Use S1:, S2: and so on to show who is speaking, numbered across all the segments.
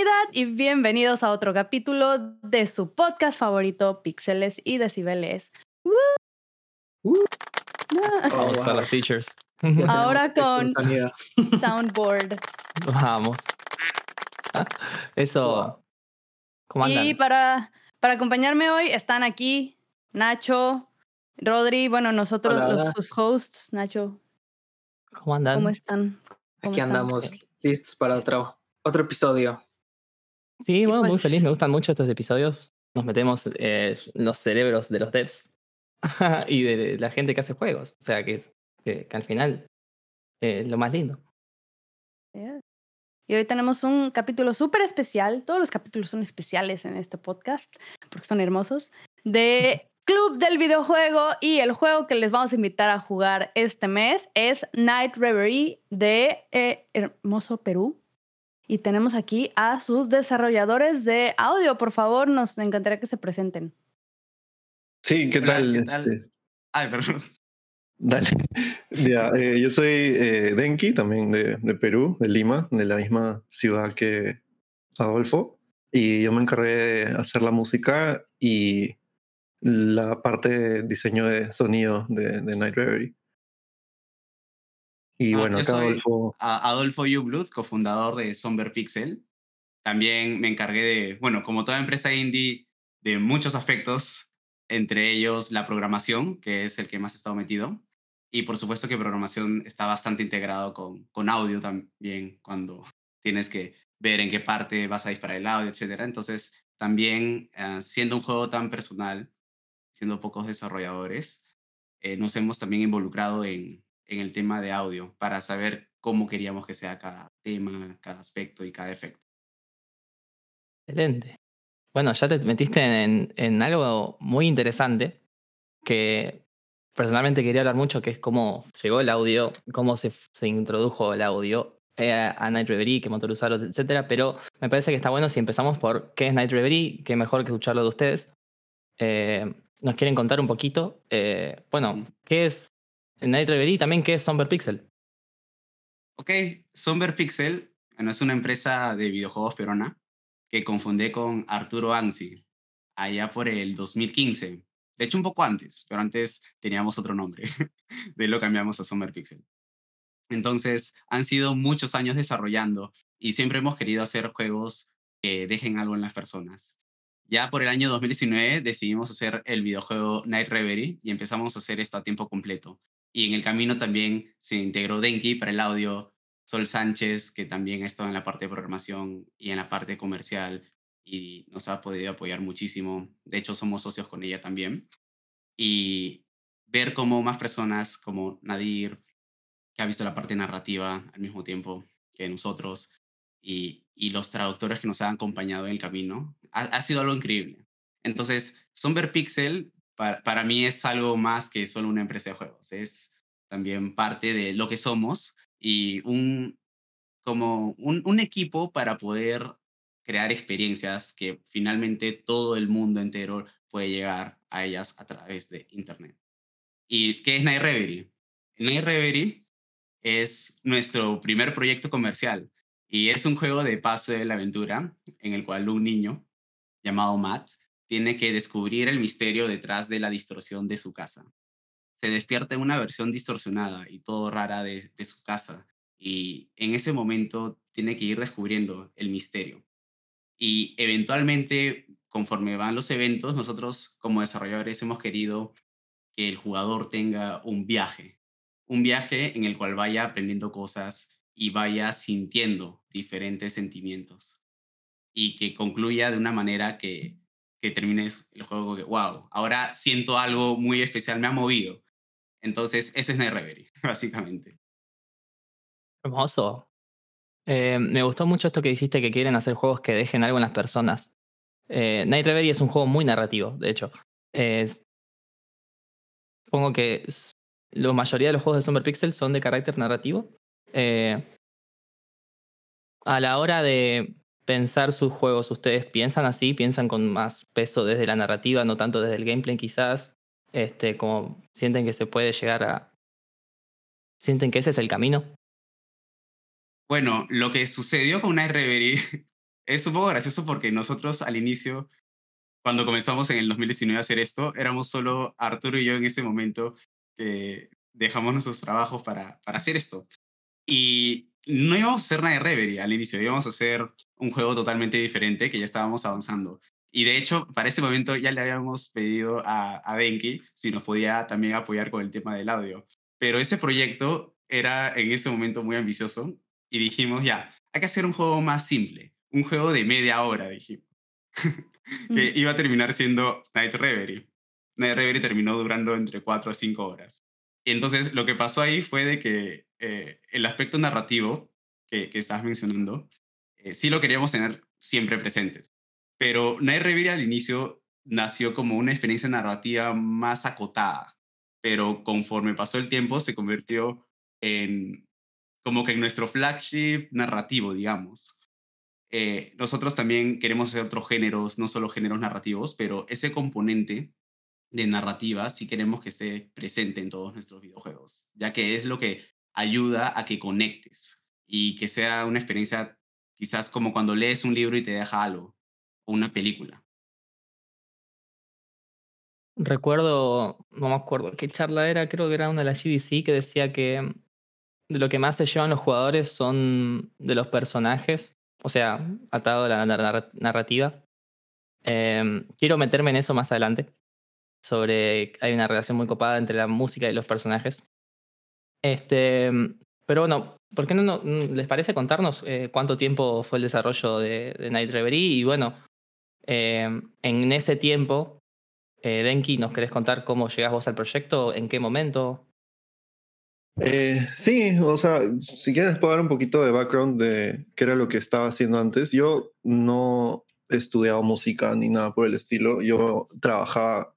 S1: humanidad y bienvenidos a otro capítulo de su podcast favorito, Píxeles y Decibeles. ¡Woo!
S2: Uh. Vamos
S3: Oh,
S2: a las features.
S1: Ahora
S3: tenemos
S1: con-. Soundboard.
S2: Vamos. Eso. ¿Cómo andan?
S1: Y para, para acompañarme hoy están aquí Nacho, Rodri, bueno, nosotros
S3: Hola,
S1: los
S3: hola.
S1: sus hosts. Nacho,
S2: ¿Cómo andan?
S1: ¿cómo están? ¿Cómo
S3: Aquí
S1: están?
S3: andamos listos para otro, otro episodio.
S2: Sí, bueno, muy feliz. Me gustan mucho estos episodios. Nos metemos eh, los cerebros de los devs y de la gente que hace juegos. O sea, que, es, que, que al final eh, es lo más lindo.
S1: Yeah. Y hoy tenemos un capítulo súper especial. Todos los capítulos son especiales en este podcast porque son hermosos. De Club del Videojuego. Y el juego que les vamos a invitar a jugar este mes es Night Reverie de eh, Hermoso Perú. Y tenemos aquí a sus desarrolladores de audio. Por favor, nos encantaría que se presenten.
S4: Sí, ¿qué tal?
S5: ¿qué tal?
S4: Este,
S5: Ay, perdón.
S4: dale. Ya, eh, yo soy eh, Denki, también de, de Perú, de Lima, de la misma ciudad que Adolfo. Y yo me encargué de hacer la música y la parte de diseño de sonido de, de Night Reverie. Y
S5: Ah,
S4: bueno, acá Adolfo.
S5: Adolfo cofundador de Somber Pixel. También me encargué de, bueno, como toda empresa indie, de muchos aspectos, entre ellos la programación, que es el que más he estado metido. Y por supuesto que programación está bastante integrado con, con audio también, cuando tienes que ver en qué parte vas a disparar el audio, etc. Entonces, también ah, siendo un juego tan personal, siendo pocos desarrolladores, eh, nos hemos también involucrado en, en el tema de audio para saber cómo queríamos que sea cada tema, cada aspecto y cada efecto.
S2: Excelente. Bueno, ya te metiste en, en algo muy interesante que personalmente quería hablar mucho, que es cómo llegó el audio, cómo se, se introdujo el audio eh, a Night Reverie, qué motor usarlo, etcétera. Pero me parece que está bueno si empezamos por qué es Night Reverie, qué mejor que escucharlo de ustedes. Eh, ¿Nos quieren contar un poquito? Eh, bueno, ¿qué es Night Reverie también qué es Somber Pixel?
S5: Ok, Somber Pixel bueno, es una empresa de videojuegos peruana que confundí con Arturo Ansi allá por el 2015. De hecho, un poco antes, pero antes teníamos otro nombre. De lo cambiamos a Somber Pixel. Entonces, han sido muchos años desarrollando y siempre hemos querido hacer juegos que dejen algo en las personas. Ya por el año 2019 decidimos hacer el videojuego Night Reverie y empezamos a hacer esto a tiempo completo. Y en el camino también se integró Denki para el audio, Sol Sánchez, que también ha estado en la parte de programación y en la parte comercial y nos ha podido apoyar muchísimo. De hecho, somos socios con ella también. Y ver cómo más personas como Nadir, que ha visto la parte narrativa al mismo tiempo que nosotros, y, y los traductores que nos han acompañado en el camino, ha, ha sido algo increíble. Entonces, Somber Pixel para, para mí es algo más que solo una empresa de juegos. Es también parte de lo que somos y un, como un, un equipo para poder crear experiencias que finalmente todo el mundo entero puede llegar a ellas a través de Internet. ¿Y qué es Night Reverie? Night Reverie es nuestro primer proyecto comercial y es un juego de paso de la aventura en el cual un niño llamado Matt tiene que descubrir el misterio detrás de la distorsión de su casa. Se despierta en una versión distorsionada y todo rara de, de su casa y en ese momento tiene que ir descubriendo el misterio. Y eventualmente, conforme van los eventos, nosotros como desarrolladores hemos querido que el jugador tenga un viaje, un viaje en el cual vaya aprendiendo cosas y vaya sintiendo diferentes sentimientos y que concluya de una manera que, que termine el juego que, wow, ahora siento algo muy especial, me ha movido. Entonces, ese es Night Reverie, básicamente.
S2: Hermoso. Eh, me gustó mucho esto que dijiste que quieren hacer juegos que dejen algo en las personas. Eh, Night Reverie es un juego muy narrativo, de hecho. Supongo que la mayoría de los juegos de Summer Pixel son de carácter narrativo. Eh, a la hora de pensar sus juegos, ¿ustedes piensan así? ¿Piensan con más peso desde la narrativa, no tanto desde el gameplay quizás? Este, como sienten que se puede llegar a... ¿Sienten que ese es el camino?
S5: Bueno, lo que sucedió con Night Reverie es un poco gracioso porque nosotros al inicio, cuando comenzamos en el 2019 a hacer esto, éramos solo Arturo y yo en ese momento que dejamos nuestros trabajos para, para hacer esto. Y no íbamos a hacer nada de Reverie al inicio, íbamos a hacer un juego totalmente diferente que ya estábamos avanzando. Y de hecho, para ese momento ya le habíamos pedido a, a Denki si nos podía también apoyar con el tema del audio. Pero ese proyecto era en ese momento muy ambicioso y dijimos, ya, hay que hacer un juego más simple, un juego de media hora, dijimos, que iba a terminar siendo Night Reverie. Night Reverie terminó durando entre 4 a 5 horas. Y entonces lo que pasó ahí fue de que eh, el aspecto narrativo que, que estabas mencionando, eh, sí lo queríamos tener siempre presentes. Pero Night Reverie al inicio nació como una experiencia narrativa más acotada, pero conforme pasó el tiempo se convirtió en como que en nuestro flagship narrativo, digamos. Eh, nosotros también queremos hacer otros géneros, no solo géneros narrativos, pero ese componente de narrativa sí queremos que esté presente en todos nuestros videojuegos, ya que es lo que ayuda a que conectes y que sea una experiencia quizás como cuando lees un libro y te deja algo, o una película.
S2: Recuerdo, no me acuerdo qué charla era, creo que era una de las GDC que decía que de lo que más se llevan los jugadores son de los personajes, o sea, atado a la narrativa. Em, quiero meterme en eso más adelante, sobre hay una relación muy copada entre la música y los personajes. Este, pero bueno, ¿por qué no, les parece contarnos eh, cuánto tiempo fue el desarrollo de, Night Reverie? Y bueno, em, en ese tiempo, eh, Denki, ¿nos querés contar cómo llegas vos al proyecto? ¿En qué momento?
S4: Eh, sí, o sea, si quieres puedo dar un poquito de background de qué era lo que estaba haciendo antes. Yo no he estudiado música ni nada por el estilo. Yo trabajaba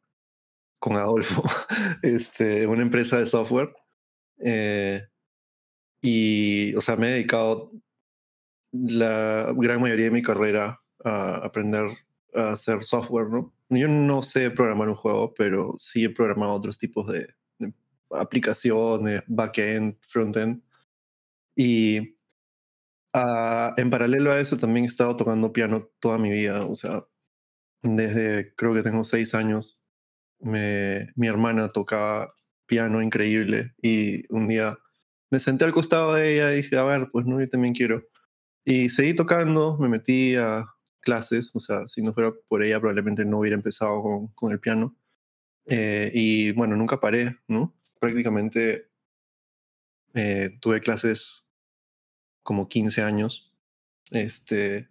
S4: con Adolfo, este, una empresa de software. Eh, y, o sea, me he dedicado la gran mayoría de mi carrera a aprender a hacer software, ¿no? Yo no sé programar un juego, pero sí he programado otros tipos de, aplicaciones, backend, frontend. Y ah, en paralelo a eso también he estado tocando piano toda mi vida, o sea, desde creo que tengo seis años, me, mi hermana tocaba piano increíble y un día me senté al costado de ella y dije, a ver, pues no, yo también quiero. Y seguí tocando, me metí a clases, o sea, si no fuera por ella probablemente no hubiera empezado con, con el piano. Eh, y bueno, nunca paré, ¿no? Prácticamente eh, tuve clases como 15 años. Este,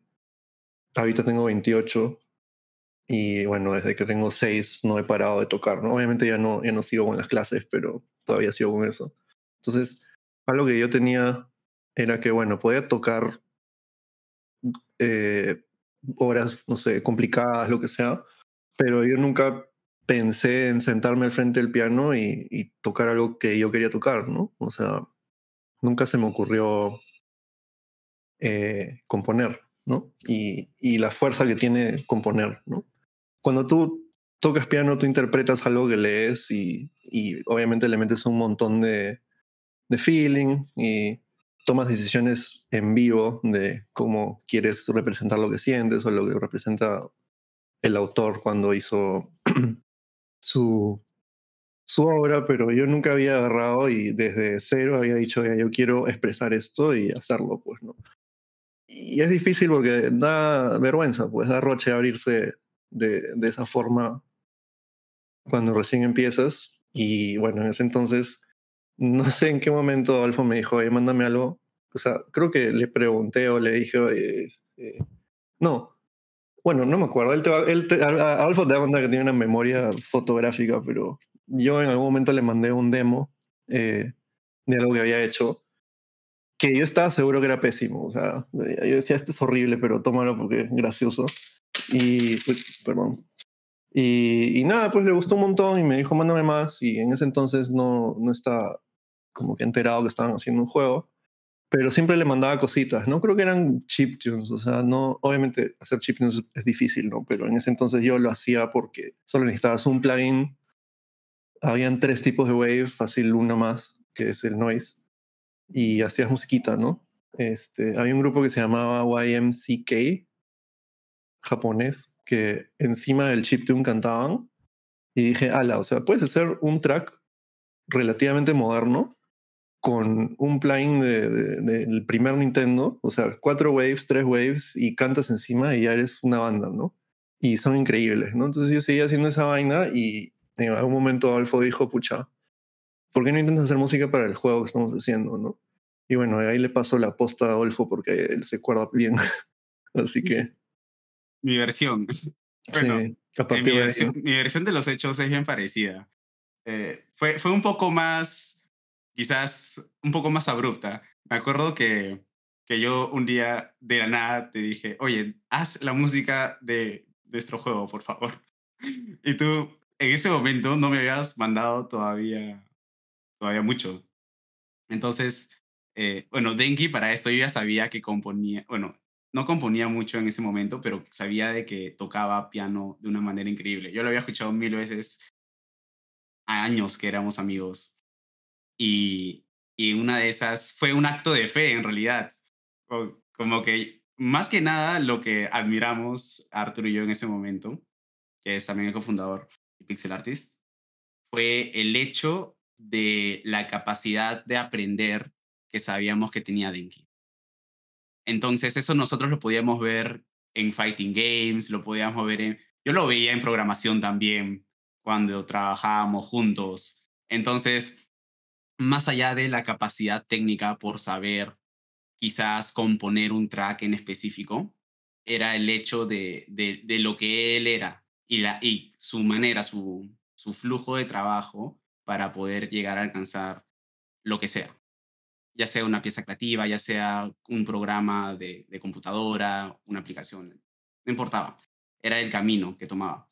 S4: ahorita tengo 28 y bueno, desde que tengo 6 no he parado de tocar, ¿no? Obviamente ya no, ya no sigo con las clases, pero todavía sigo con eso. Entonces, algo que yo tenía era que, bueno, podía tocar eh, obras, no sé, complicadas, lo que sea, pero yo nunca pensé en sentarme al frente del piano y, tocar algo que yo quería tocar, ¿no? O sea, nunca se me ocurrió eh, componer, ¿no? Y, y, la fuerza que tiene componer, ¿no? Cuando tú tocas piano, tú interpretas algo que lees y, y obviamente le metes un montón de, de feeling y tomas decisiones en vivo de cómo quieres representar lo que sientes o lo que representa el autor cuando hizo su, su obra, pero yo nunca había agarrado y desde cero había dicho, yo quiero expresar esto y hacerlo, pues, ¿no? Y es difícil porque da vergüenza, pues da roche abrirse de, de esa forma cuando recién empiezas. Y bueno, en ese entonces no sé en qué momento Adolfo me dijo, oye, mándame algo. O sea, creo que le pregunté o le dije, oye, este, no. Bueno, no me acuerdo. Él te Adolfo te da cuenta que tiene una memoria fotográfica, pero yo en algún momento le mandé un demo eh, de algo que había hecho que yo estaba seguro que era pésimo. O sea, yo decía, este es horrible, pero tómalo porque es gracioso. Y, pues, perdón. Y, y, nada, pues le gustó un montón y me dijo, mándame más. Y en ese entonces no, no estaba como que enterado que estaban haciendo un juego, pero siempre le mandaba cositas. No creo que eran chiptunes, o sea, no, obviamente hacer chiptunes es difícil, ¿no? Pero en ese entonces yo lo hacía porque solo necesitabas un plugin. Habían tres tipos de wave, fácil uno más, que es el noise, y hacías musiquita, ¿no? Este, había un grupo que se llamaba YMCK, japonés que encima del chiptune cantaban y dije, ala, o sea, puedes hacer un track relativamente moderno con un plugin de, del primer Nintendo, o sea, cuatro waves, tres waves y cantas encima y ya eres una banda, ¿no? Y son increíbles, ¿no? Entonces yo seguía haciendo esa vaina y en algún momento Adolfo dijo, pucha, ¿por qué no intentas hacer música para el juego que estamos haciendo, no? Y bueno, ahí le pasó la posta a Adolfo porque él se acuerda bien. Así que...
S5: Mi versión. Bueno,
S4: sí,
S5: Eh, mi, versión, mi versión de los hechos es bien parecida. Eh, fue, fue un poco más, quizás un poco más abrupta. Me acuerdo que, que yo un día de la nada te dije, oye, haz la música de nuestro juego, por favor. Y tú en ese momento no me habías mandado todavía, todavía mucho. Entonces, eh, bueno, Denki para esto yo ya sabía que componía, bueno, no componía mucho en ese momento, pero sabía de que tocaba piano de una manera increíble. Yo lo había escuchado mil veces a años que éramos amigos. Y, y una de esas fue un acto de fe en realidad. Co- Como que más que nada lo que admiramos Arturo y yo en ese momento, que es también el cofundador y Pixel Artist, fue el hecho de la capacidad de aprender que sabíamos que tenía Denki. Entonces, eso nosotros lo podíamos ver en fighting games, lo podíamos ver en... Yo lo veía en programación también, cuando trabajábamos juntos. Entonces, más allá de la capacidad técnica por saber quizás componer un track en específico, era el hecho de, de, lo que él era y, la, y su manera, su, su flujo de trabajo para poder llegar a alcanzar lo que sea ya sea una pieza creativa, ya sea un programa de, de, computadora, una aplicación, no importaba, era el camino que tomaba.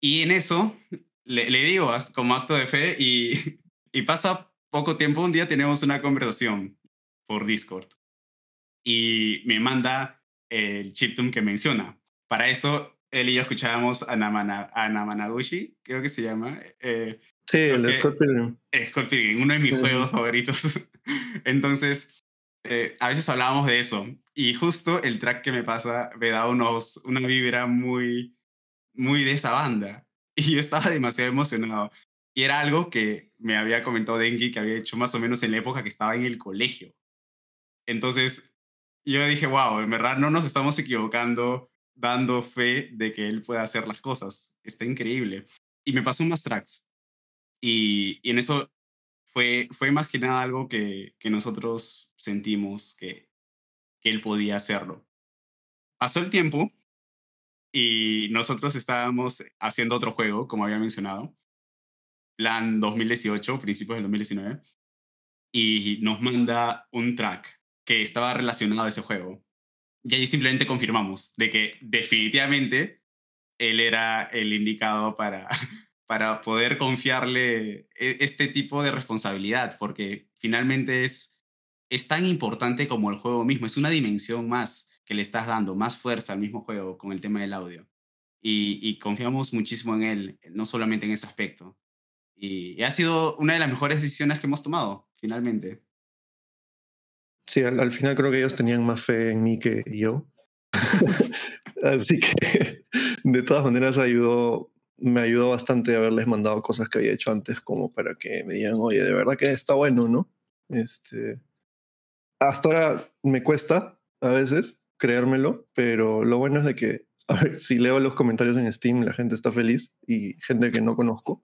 S5: Y en eso le, le digo como acto de fe y, y pasa poco tiempo, un día tenemos una conversación por Discord y me manda el chiptune que menciona. Para eso él y yo escuchábamos a Namana, a Namanaguchi, creo que se llama. Eh,
S4: Sí, el de Scott Pilgrim.
S5: Scott Pilgrim, uno de mis
S4: Sí.
S5: juegos favoritos. Entonces, eh, a veces hablábamos de eso. Y justo el track que me pasa me da unos, una vibra muy, muy de esa banda. Y yo estaba demasiado emocionado. Y era algo que me había comentado Denki que había hecho más o menos en la época que estaba en el colegio. Entonces, yo dije, wow, en verdad no nos estamos equivocando dando fe de que él pueda hacer las cosas. Está increíble. Y me pasó más tracks. Y, y en eso fue, fue más algo que, que nosotros sentimos que, que él podía hacerlo. Pasó el tiempo y nosotros estábamos haciendo otro juego, como había mencionado, plan 2018, principios del 2019, y nos manda un track que estaba relacionado a ese juego. Y ahí simplemente confirmamos de que definitivamente él era el indicado para, para poder confiarle e- este tipo de responsabilidad, porque finalmente es, es tan importante como el juego mismo, es una dimensión más que le estás dando, más fuerza al mismo juego con el tema del audio. Y, y confiamos muchísimo en él, no solamente en ese aspecto. Y, y ha sido una de las mejores decisiones que hemos tomado, finalmente.
S4: Sí, al, al final creo que ellos tenían más fe en mí que yo. Así que de todas maneras ayudó, me ayudó bastante haberles mandado cosas que había hecho antes como para que me digan, oye, de verdad que está bueno, ¿no? Este, hasta ahora me cuesta a veces creérmelo, pero lo bueno es de que, a ver, si leo los comentarios en Steam, la gente está feliz y gente que no conozco,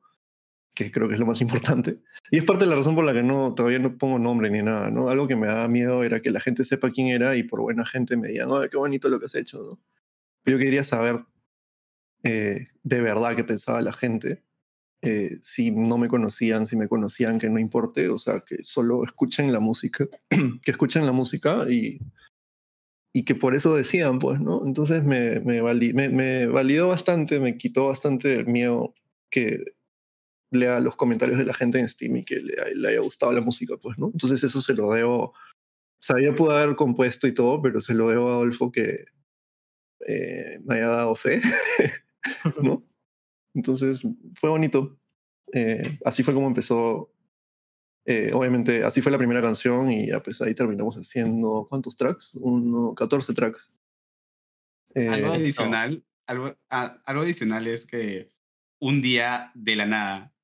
S4: que creo que es lo más importante. Y es parte de la razón por la que no, todavía no pongo nombre ni nada, ¿no? Algo que me daba miedo era que la gente sepa quién era y por buena gente me digan, ¡ay, qué bonito lo que has hecho, ¿no? Yo quería saber eh, de verdad qué pensaba la gente. eh, si no me conocían, si me conocían, que no importe, o sea, que solo escuchen la música, que escuchen la música y, y que por eso decidan, pues, ¿no? Entonces me, me, me, me validó bastante, me quitó bastante el miedo que lea los comentarios de la gente en Steam y que le, le haya gustado la música, pues, ¿no? Entonces eso se lo debo, sabía pudo haber compuesto y todo, pero se lo debo a Adolfo que eh, me haya dado fe, ¿no? Entonces fue bonito. Eh, así fue como empezó. eh, obviamente, así fue la primera canción y ya pues ahí terminamos haciendo, ¿cuántos tracks? Uno, 14 tracks.
S5: algo
S4: Eh,
S5: adicional, algo, a- algo adicional es que un día de la nada,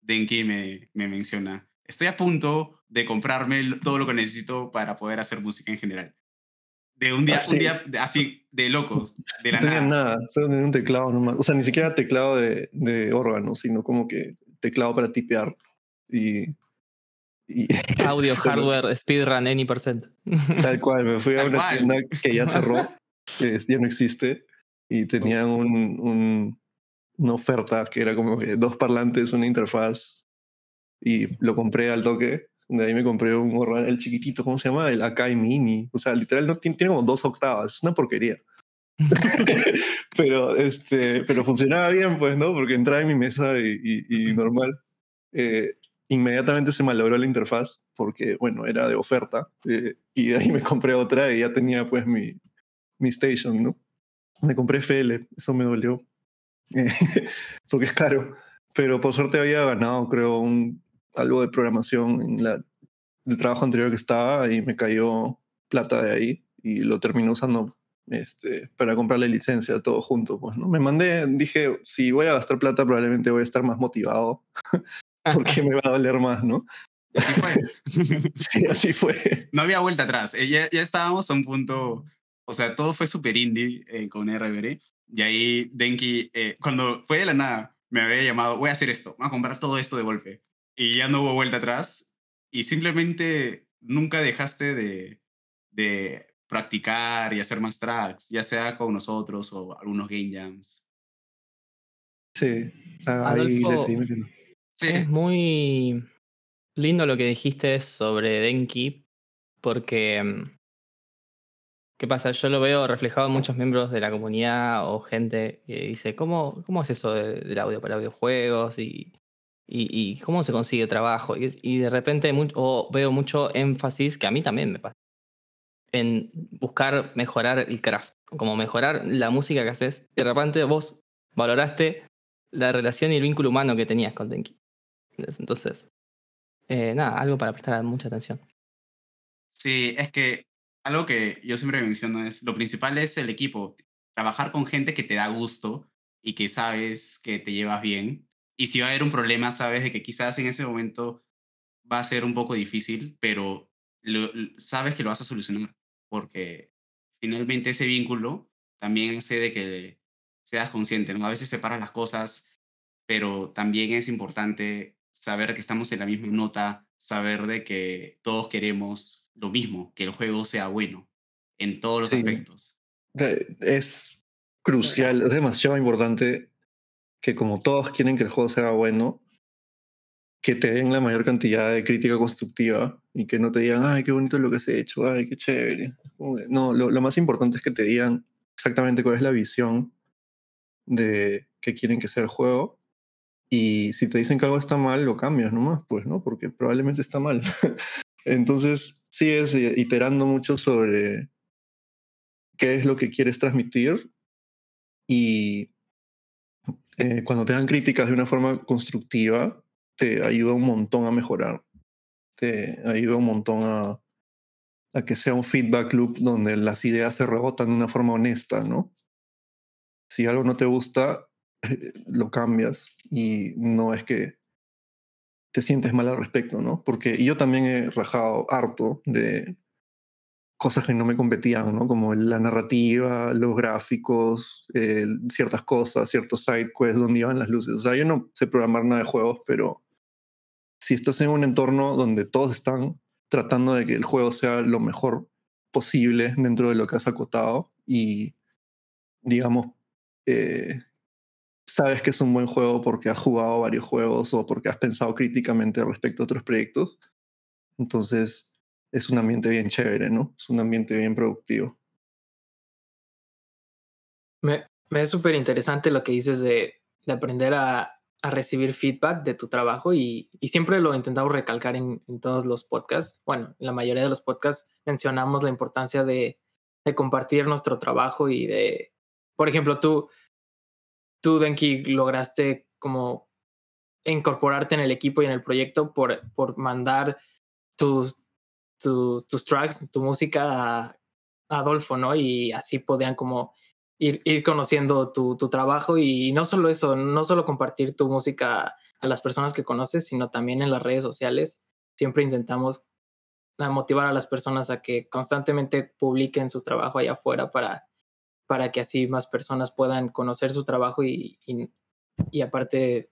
S5: Denki me, me menciona, estoy a punto de comprarme todo lo que necesito para poder hacer música en general. De un día,
S4: Ah, sí.
S5: un día de- así, de locos, de la
S4: no tenía
S5: nada.
S4: nada, solo tenía un teclado nomás. O sea, ni siquiera teclado de, de órgano, sino como que teclado para tipear. Y, y
S2: Audio, hardware, speedrun, any percent.
S4: tal cual, me fui a
S5: Tal
S4: una
S5: cual.
S4: tienda que ya cerró, que ya no existe, y tenían un, un- una oferta que era como que dos parlantes, una interfaz, y lo compré al toque. De ahí me compré un órgano, el chiquitito, ¿cómo se llama? El Akai Mini. O sea, literal, no, tiene, tiene como dos octavas, es una porquería. pero, este, pero funcionaba bien, pues, ¿no? Porque entraba en mi mesa y, y- y normal. Eh, inmediatamente se malogró la interfaz porque, bueno, era de oferta. eh, y de ahí me compré otra y ya tenía, pues, mi, mi station, ¿no? Me compré FL, eso me dolió. porque es caro. Pero por suerte había ganado, creo, un, algo de programación en la, el trabajo anterior que estaba y me cayó plata de ahí y lo terminé usando este, para comprarle licencia todo junto. Pues, ¿no? Me mandé, dije, si voy a gastar plata probablemente voy a estar más motivado porque me va a doler más, ¿no?
S5: Así fue.
S4: Sí, así fue.
S5: no había vuelta atrás. Eh, Ya, ya estábamos a un punto, o sea, todo fue súper indie eh, con RBR. Y ahí Denki, eh, cuando fue de la nada, me había llamado, voy a hacer esto, voy a comprar todo esto de golpe. Y ya no hubo vuelta atrás. Y simplemente nunca dejaste de, de practicar y hacer más tracks, ya sea con nosotros o algunos game jams.
S4: Sí, ahí le seguí metiendo.
S5: Sí,
S2: Es muy lindo lo que dijiste sobre Denki, porque. mm, ¿Qué pasa? Yo lo veo reflejado en muchos miembros de la comunidad o gente que dice: ¿Cómo, cómo es eso de- del audio para videojuegos? Y, y, y cómo se consigue trabajo. Y, y de repente veo mucho énfasis, que a mí también me pasa, en buscar mejorar el craft, como mejorar la música que haces. De repente vos valoraste la relación y el vínculo humano que tenías con Denki. Entonces, eh, nada, algo para prestar mucha atención.
S5: Sí, es que algo que yo siempre menciono es, lo principal es el equipo, trabajar con gente que te da gusto y que sabes que te llevas bien. Y si va a haber un problema, sabes de que quizás en ese momento va a ser un poco difícil, pero lo- sabes que lo vas a solucionar, porque finalmente ese vínculo también hace de que seas consciente, ¿no? A veces separas las cosas, pero también es importante saber que estamos en la misma nota, saber de que todos queremos lo mismo, que el juego sea bueno en todos los
S4: Sí.
S5: aspectos.
S4: Eh, Es crucial, es demasiado importante que como todos quieren que el juego sea bueno, que te den la mayor cantidad de crítica constructiva y que no te digan, ay, qué bonito lo que has hecho, ay, qué chévere. No, lo, lo más importante es que te digan exactamente cuál es la visión de que quieren que sea el juego. Y si te dicen que algo está mal, lo cambias nomás, pues, ¿no? Porque probablemente está mal. Entonces, sigues eh, iterando mucho sobre qué es lo que quieres transmitir y eh, cuando te dan críticas de una forma constructiva, te ayuda un montón a mejorar. Te ayuda un montón a, a que sea un feedback loop donde las ideas se rebotan de una forma honesta, ¿no? Si algo no te gusta, eh, lo cambias y no es que te sientes mal al respecto, ¿no? Porque yo también he rajado harto de cosas que no me competían, ¿no? Como la narrativa, los gráficos, ciertas cosas, ciertos side quests donde iban las luces. O sea, yo no sé programar nada de juegos, pero si estás en un entorno donde todos están tratando de que el juego sea lo mejor posible dentro de lo que has acotado y, digamos, eh, sabes que es un buen juego porque has jugado varios juegos o porque has pensado críticamente respecto a otros proyectos, entonces es un ambiente bien chévere, ¿no? Es un ambiente bien productivo.
S6: Me, me es súper interesante lo que dices de, de aprender a, a recibir feedback de tu trabajo y, y siempre lo intentamos recalcar en, todos los podcasts. Bueno, en la mayoría de los podcasts mencionamos la importancia de, de compartir nuestro trabajo y de, por ejemplo, tú, tú, Denki, lograste como incorporarte en el equipo y en el proyecto por, por mandar tus, tu- tus tracks, tu música a, Adolfo, ¿no? Y así podían como ir, ir conociendo tu, tu trabajo y no solo eso, no solo compartir tu música a las personas que conoces, sino también en las redes sociales. Siempre intentamos motivar a las personas a que constantemente publiquen su trabajo allá afuera para, para que así más personas puedan conocer su trabajo y, y, y aparte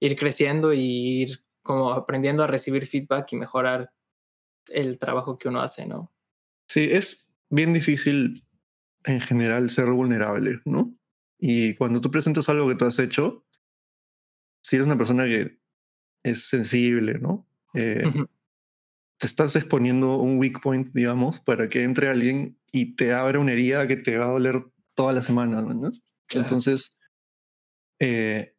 S6: ir creciendo y ir como aprendiendo a recibir feedback y mejorar el trabajo que uno hace, ¿no?
S4: Sí, es bien difícil en general ser vulnerable, ¿no? Y cuando tú presentas algo que tú has hecho, si eres una persona que es sensible, ¿no? Eh, te estás exponiendo un weak point, digamos, para que entre alguien y te abra una herida que te va a doler toda la semana, ¿no?
S6: Claro.
S4: Entonces, eh,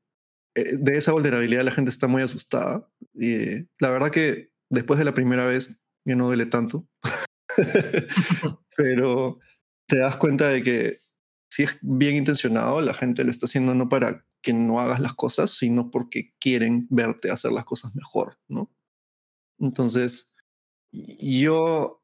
S4: eh, de esa vulnerabilidad la gente está muy asustada. Y eh, la verdad que después de la primera vez ya no duele tanto. Pero te das cuenta de que si es bien intencionado, la gente lo está haciendo no para que no hagas las cosas, sino porque quieren verte hacer las cosas mejor, ¿no? Entonces, yo,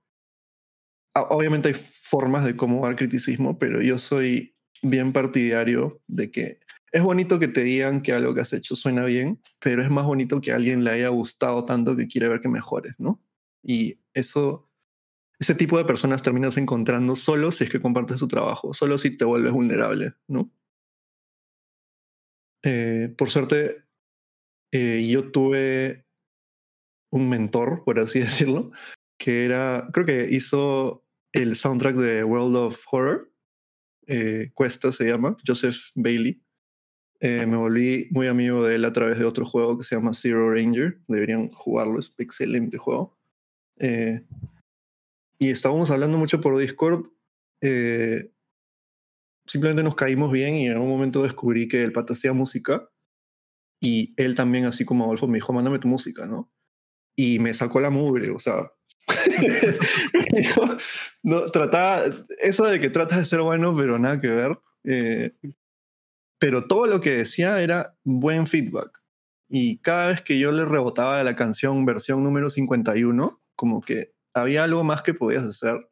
S4: a- obviamente hay formas de cómo dar criticismo, pero yo soy bien partidario de que es bonito que te digan que algo que has hecho suena bien, pero es más bonito que a alguien le haya gustado tanto que quiere ver que mejores, ¿no? Y eso, ese tipo de personas terminas encontrando solo si es que compartes su trabajo, solo si te vuelves vulnerable, ¿no? Eh, por suerte, eh, yo tuve un mentor, por así decirlo, que era, creo que hizo el soundtrack de World of Horror, eh, Cuesta se llama, Joseph Bailey. Eh, me volví muy amigo de él a través de otro juego que se llama Zero Ranger. Deberían jugarlo, es excelente juego. Eh, y estábamos hablando mucho por Discord. eh, simplemente nos caímos bien y en algún momento descubrí que el pata hacía música. Y él también, así como Adolfo, me dijo, mándame tu música, ¿no? Y me sacó la mugre, o sea. No, trataba, eso de que tratas de ser bueno, pero nada que ver. eh, pero todo lo que decía era buen feedback. Y cada vez que yo le rebotaba la canción versión número 51, como que había algo más que podías hacer.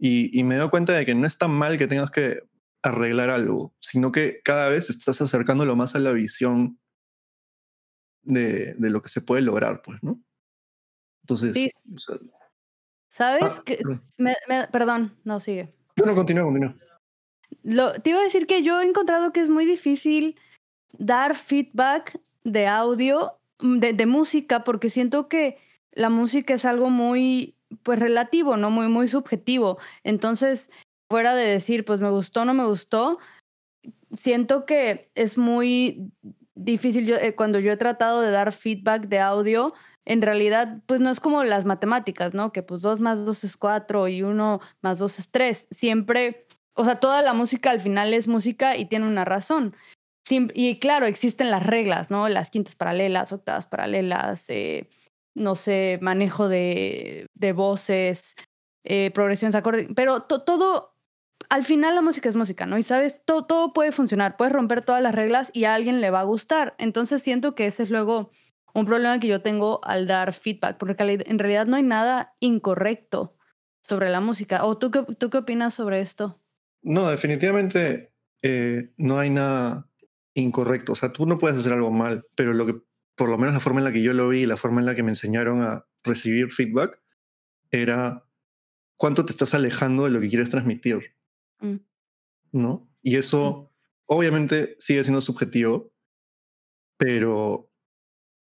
S4: Y, y me doy cuenta de que no es tan mal que tengas que arreglar algo, sino que cada vez estás acercándolo más a la visión de, de lo que se puede lograr, pues, ¿no? Entonces,
S1: Sí.
S4: o sea,
S1: ¿Sabes?
S4: Ah,
S1: que,
S4: perdón.
S1: me- me- perdón, no sigue.
S4: bueno, continúa, continúa.
S1: Lo, te iba a decir que yo he encontrado que es muy difícil dar feedback de audio, de, de música, porque siento que la música es algo muy, pues relativo, ¿no? Muy, muy subjetivo. Entonces, fuera de decir, pues me gustó, no me gustó, siento que es muy difícil. Yo, eh, cuando yo he tratado de dar feedback de audio, en realidad, pues no es como las matemáticas, ¿no? Que pues dos más dos es cuatro y uno más dos es tres. Siempre, o sea, toda la música al final es música y tiene una razón. Siem- y claro, existen las reglas, ¿no? Las quintas paralelas, octavas paralelas, eh, no sé, manejo de, de voces, eh, progresiones, acordes, pero to- todo, al final la música es música, ¿no? Y sabes, todo, todo puede funcionar, puedes romper todas las reglas y a alguien le va a gustar. Entonces siento que ese es luego un problema que yo tengo al dar feedback, porque en realidad no hay nada incorrecto sobre la música. ¿O tú qué, tú qué opinas sobre esto?
S4: No, definitivamente eh, no hay nada incorrecto. O sea, tú no puedes hacer algo mal, pero lo que, por lo menos la forma en la que yo lo vi y la forma en la que me enseñaron a recibir feedback era cuánto te estás alejando de lo que quieres transmitir,
S1: Mm.
S4: ¿no? Y eso obviamente sigue siendo subjetivo, pero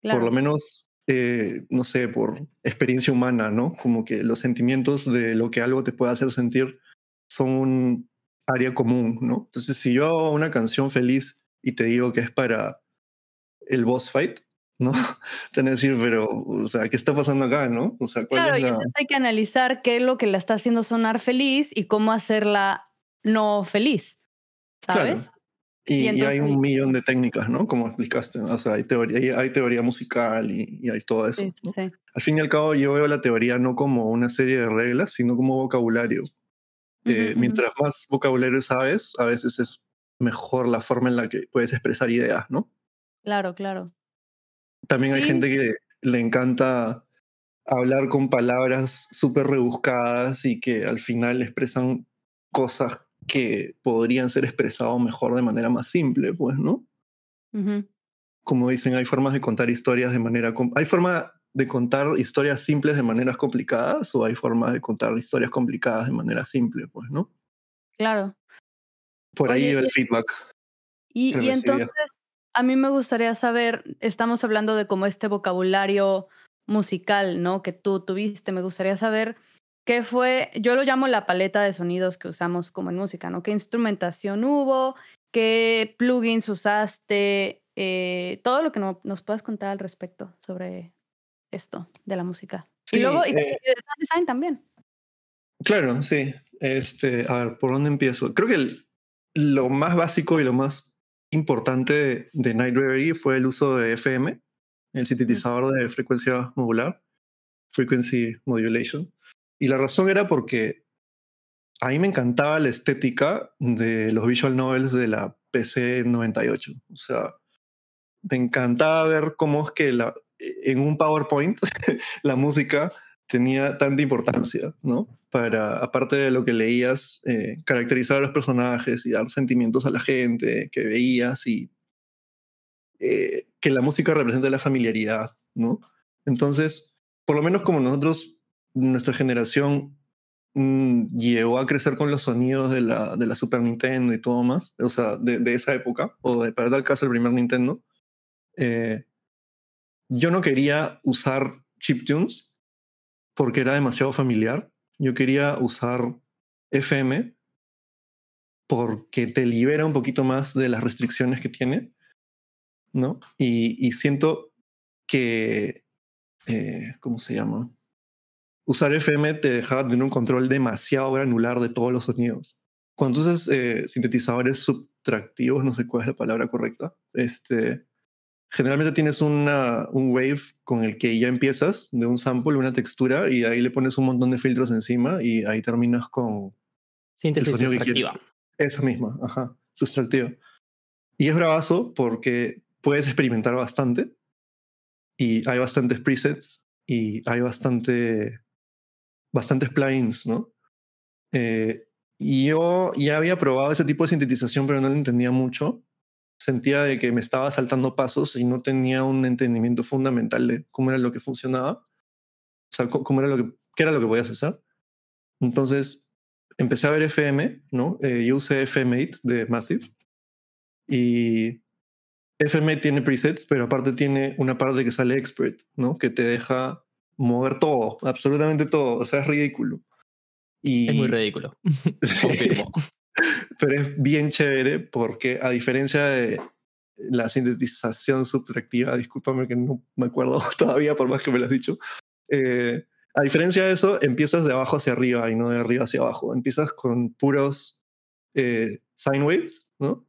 S1: Claro.
S4: por lo menos, eh, no sé, por experiencia humana, ¿no? Como que los sentimientos de lo que algo te puede hacer sentir son un área común, ¿no? Entonces, si yo hago una canción feliz y te digo que es para el boss fight, ¿no? Te decir, pero, o sea, ¿qué está pasando acá, no? O sea, ¿cuál
S1: Claro,
S4: es
S1: y
S4: la...?
S1: entonces hay que analizar qué es lo que la está haciendo sonar feliz y cómo hacerla no feliz,
S4: Claro.
S1: ¿sabes?
S4: Y,
S1: y
S4: y hay un millón de técnicas, ¿no? Como explicaste. O sea, hay teoría, hay, hay teoría musical y, y hay todo eso.
S1: Sí,
S4: ¿no?
S1: sí.
S4: Al fin y al cabo, yo veo la teoría no como una serie de reglas, sino como vocabulario. Eh. Mientras más vocabulario sabes, a veces es mejor la forma en la que puedes expresar ideas, ¿no?
S1: Claro, claro.
S4: También hay
S1: Sí.
S4: gente que le encanta hablar con palabras súper rebuscadas y que al final expresan cosas que podrían ser expresados mejor de manera más simple, pues, ¿no? Como dicen, hay formas de contar historias de manera... ¿Hay forma de contar historias simples de maneras complicadas o hay formas de contar historias complicadas de manera simple, pues, ¿no?
S1: Claro.
S4: Por ahí
S1: Oye,
S4: iba el feedback.
S1: Y, entonces, a mí me gustaría saber, estamos hablando de como este vocabulario musical, ¿no? Que tú tuviste, me gustaría saber qué fue, yo lo llamo la paleta de sonidos que usamos como en música, ¿no? ¿Qué instrumentación hubo? ¿Qué plugins usaste? Eh, todo lo que no- nos puedas contar al respecto sobre esto de la música. y luego, y,
S4: eh,
S1: y de sound design también.
S4: Claro, sí. Este, a ver, ¿por dónde empiezo? Creo que el- lo más básico y lo más importante de Night Reverie fue el uso de FM, el sintetizador de frecuencia modular, frequency modulation. Y la razón era porque a mí me encantaba la estética de los visual novels de la PC 98. O sea, me encantaba ver cómo es que en un PowerPoint la música tenía tanta importancia, ¿no? Para, aparte de lo que leías, eh, caracterizar a los personajes y dar sentimientos a la gente que veías y eh, que la música representa la familiaridad, ¿no? Entonces, por lo menos como nosotros, nuestra generación mm, llegó a crecer con los sonidos de la, de la Super Nintendo y todo más, o sea, de, de esa época, o de, para tal caso el primer Nintendo, eh, yo no quería usar chiptunes porque era demasiado familiar. Yo quería usar FM porque te libera un poquito más de las restricciones que tiene, ¿no? Y, siento que, eh, ¿cómo se llama? Usar FM te dejaba tener un control demasiado granular de todos los sonidos. Cuando usas eh, sintetizadores subtractivos, no sé cuál es la palabra correcta, este, generalmente tienes una, un wave con el que ya empiezas de un sample, una textura, y ahí le pones un montón de filtros encima y ahí terminas con
S2: Síntesis sustractiva.
S4: esa misma, ajá, sustractiva. Y es bravazo porque puedes experimentar bastante y hay bastantes presets y hay bastante, bastantes plugins, ¿no? Eh, y yo ya había probado ese tipo de sintetización, pero no lo entendía mucho. Sentía de que me estaba saltando pasos y no tenía un entendimiento fundamental de cómo era lo que funcionaba. O sea, cómo era lo que, qué era lo que podías hacer. Entonces, empecé a ver FM, ¿no? Eh, yo usé FM8 de Massive y FM tiene presets, pero aparte tiene una parte que sale expert, ¿no? Que te deja mover todo, absolutamente todo. O sea, es ridículo. Y,
S2: Es muy ridículo. Confirmo.
S4: Pero es bien chévere porque a diferencia de la sintetización subtractiva, discúlpame que no me acuerdo todavía por más que me lo has dicho, eh, a diferencia de eso, empiezas de abajo hacia arriba y no de arriba hacia abajo. Empiezas con puros eh, sine waves, ¿no?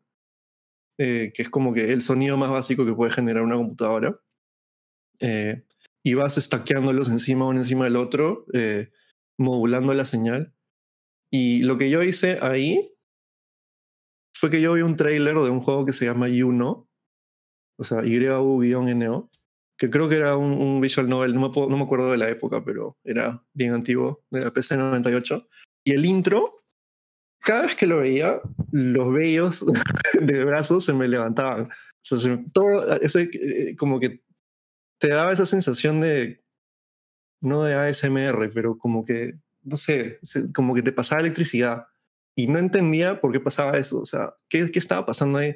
S4: Eh, que es como que el sonido más básico que puede generar una computadora. Eh, y vas stackeándolos encima uno encima del otro, eh, modulando la señal. Y lo que yo hice ahí fue que yo vi un trailer de un juego que se llama Yuno, o sea, YU-NO, que creo que era un, un visual novel, no me, puedo- no me acuerdo de la época, pero era bien antiguo, de la PC 98. Y el intro, cada vez que lo veía, los vellos de brazos se me levantaban. O sea, se todo, ese, eh, como que te daba esa sensación de, no de ASMR, pero como que, no sé, como que te pasaba electricidad. Y no entendía por qué pasaba eso, o sea, ¿qué, qué estaba pasando ahí?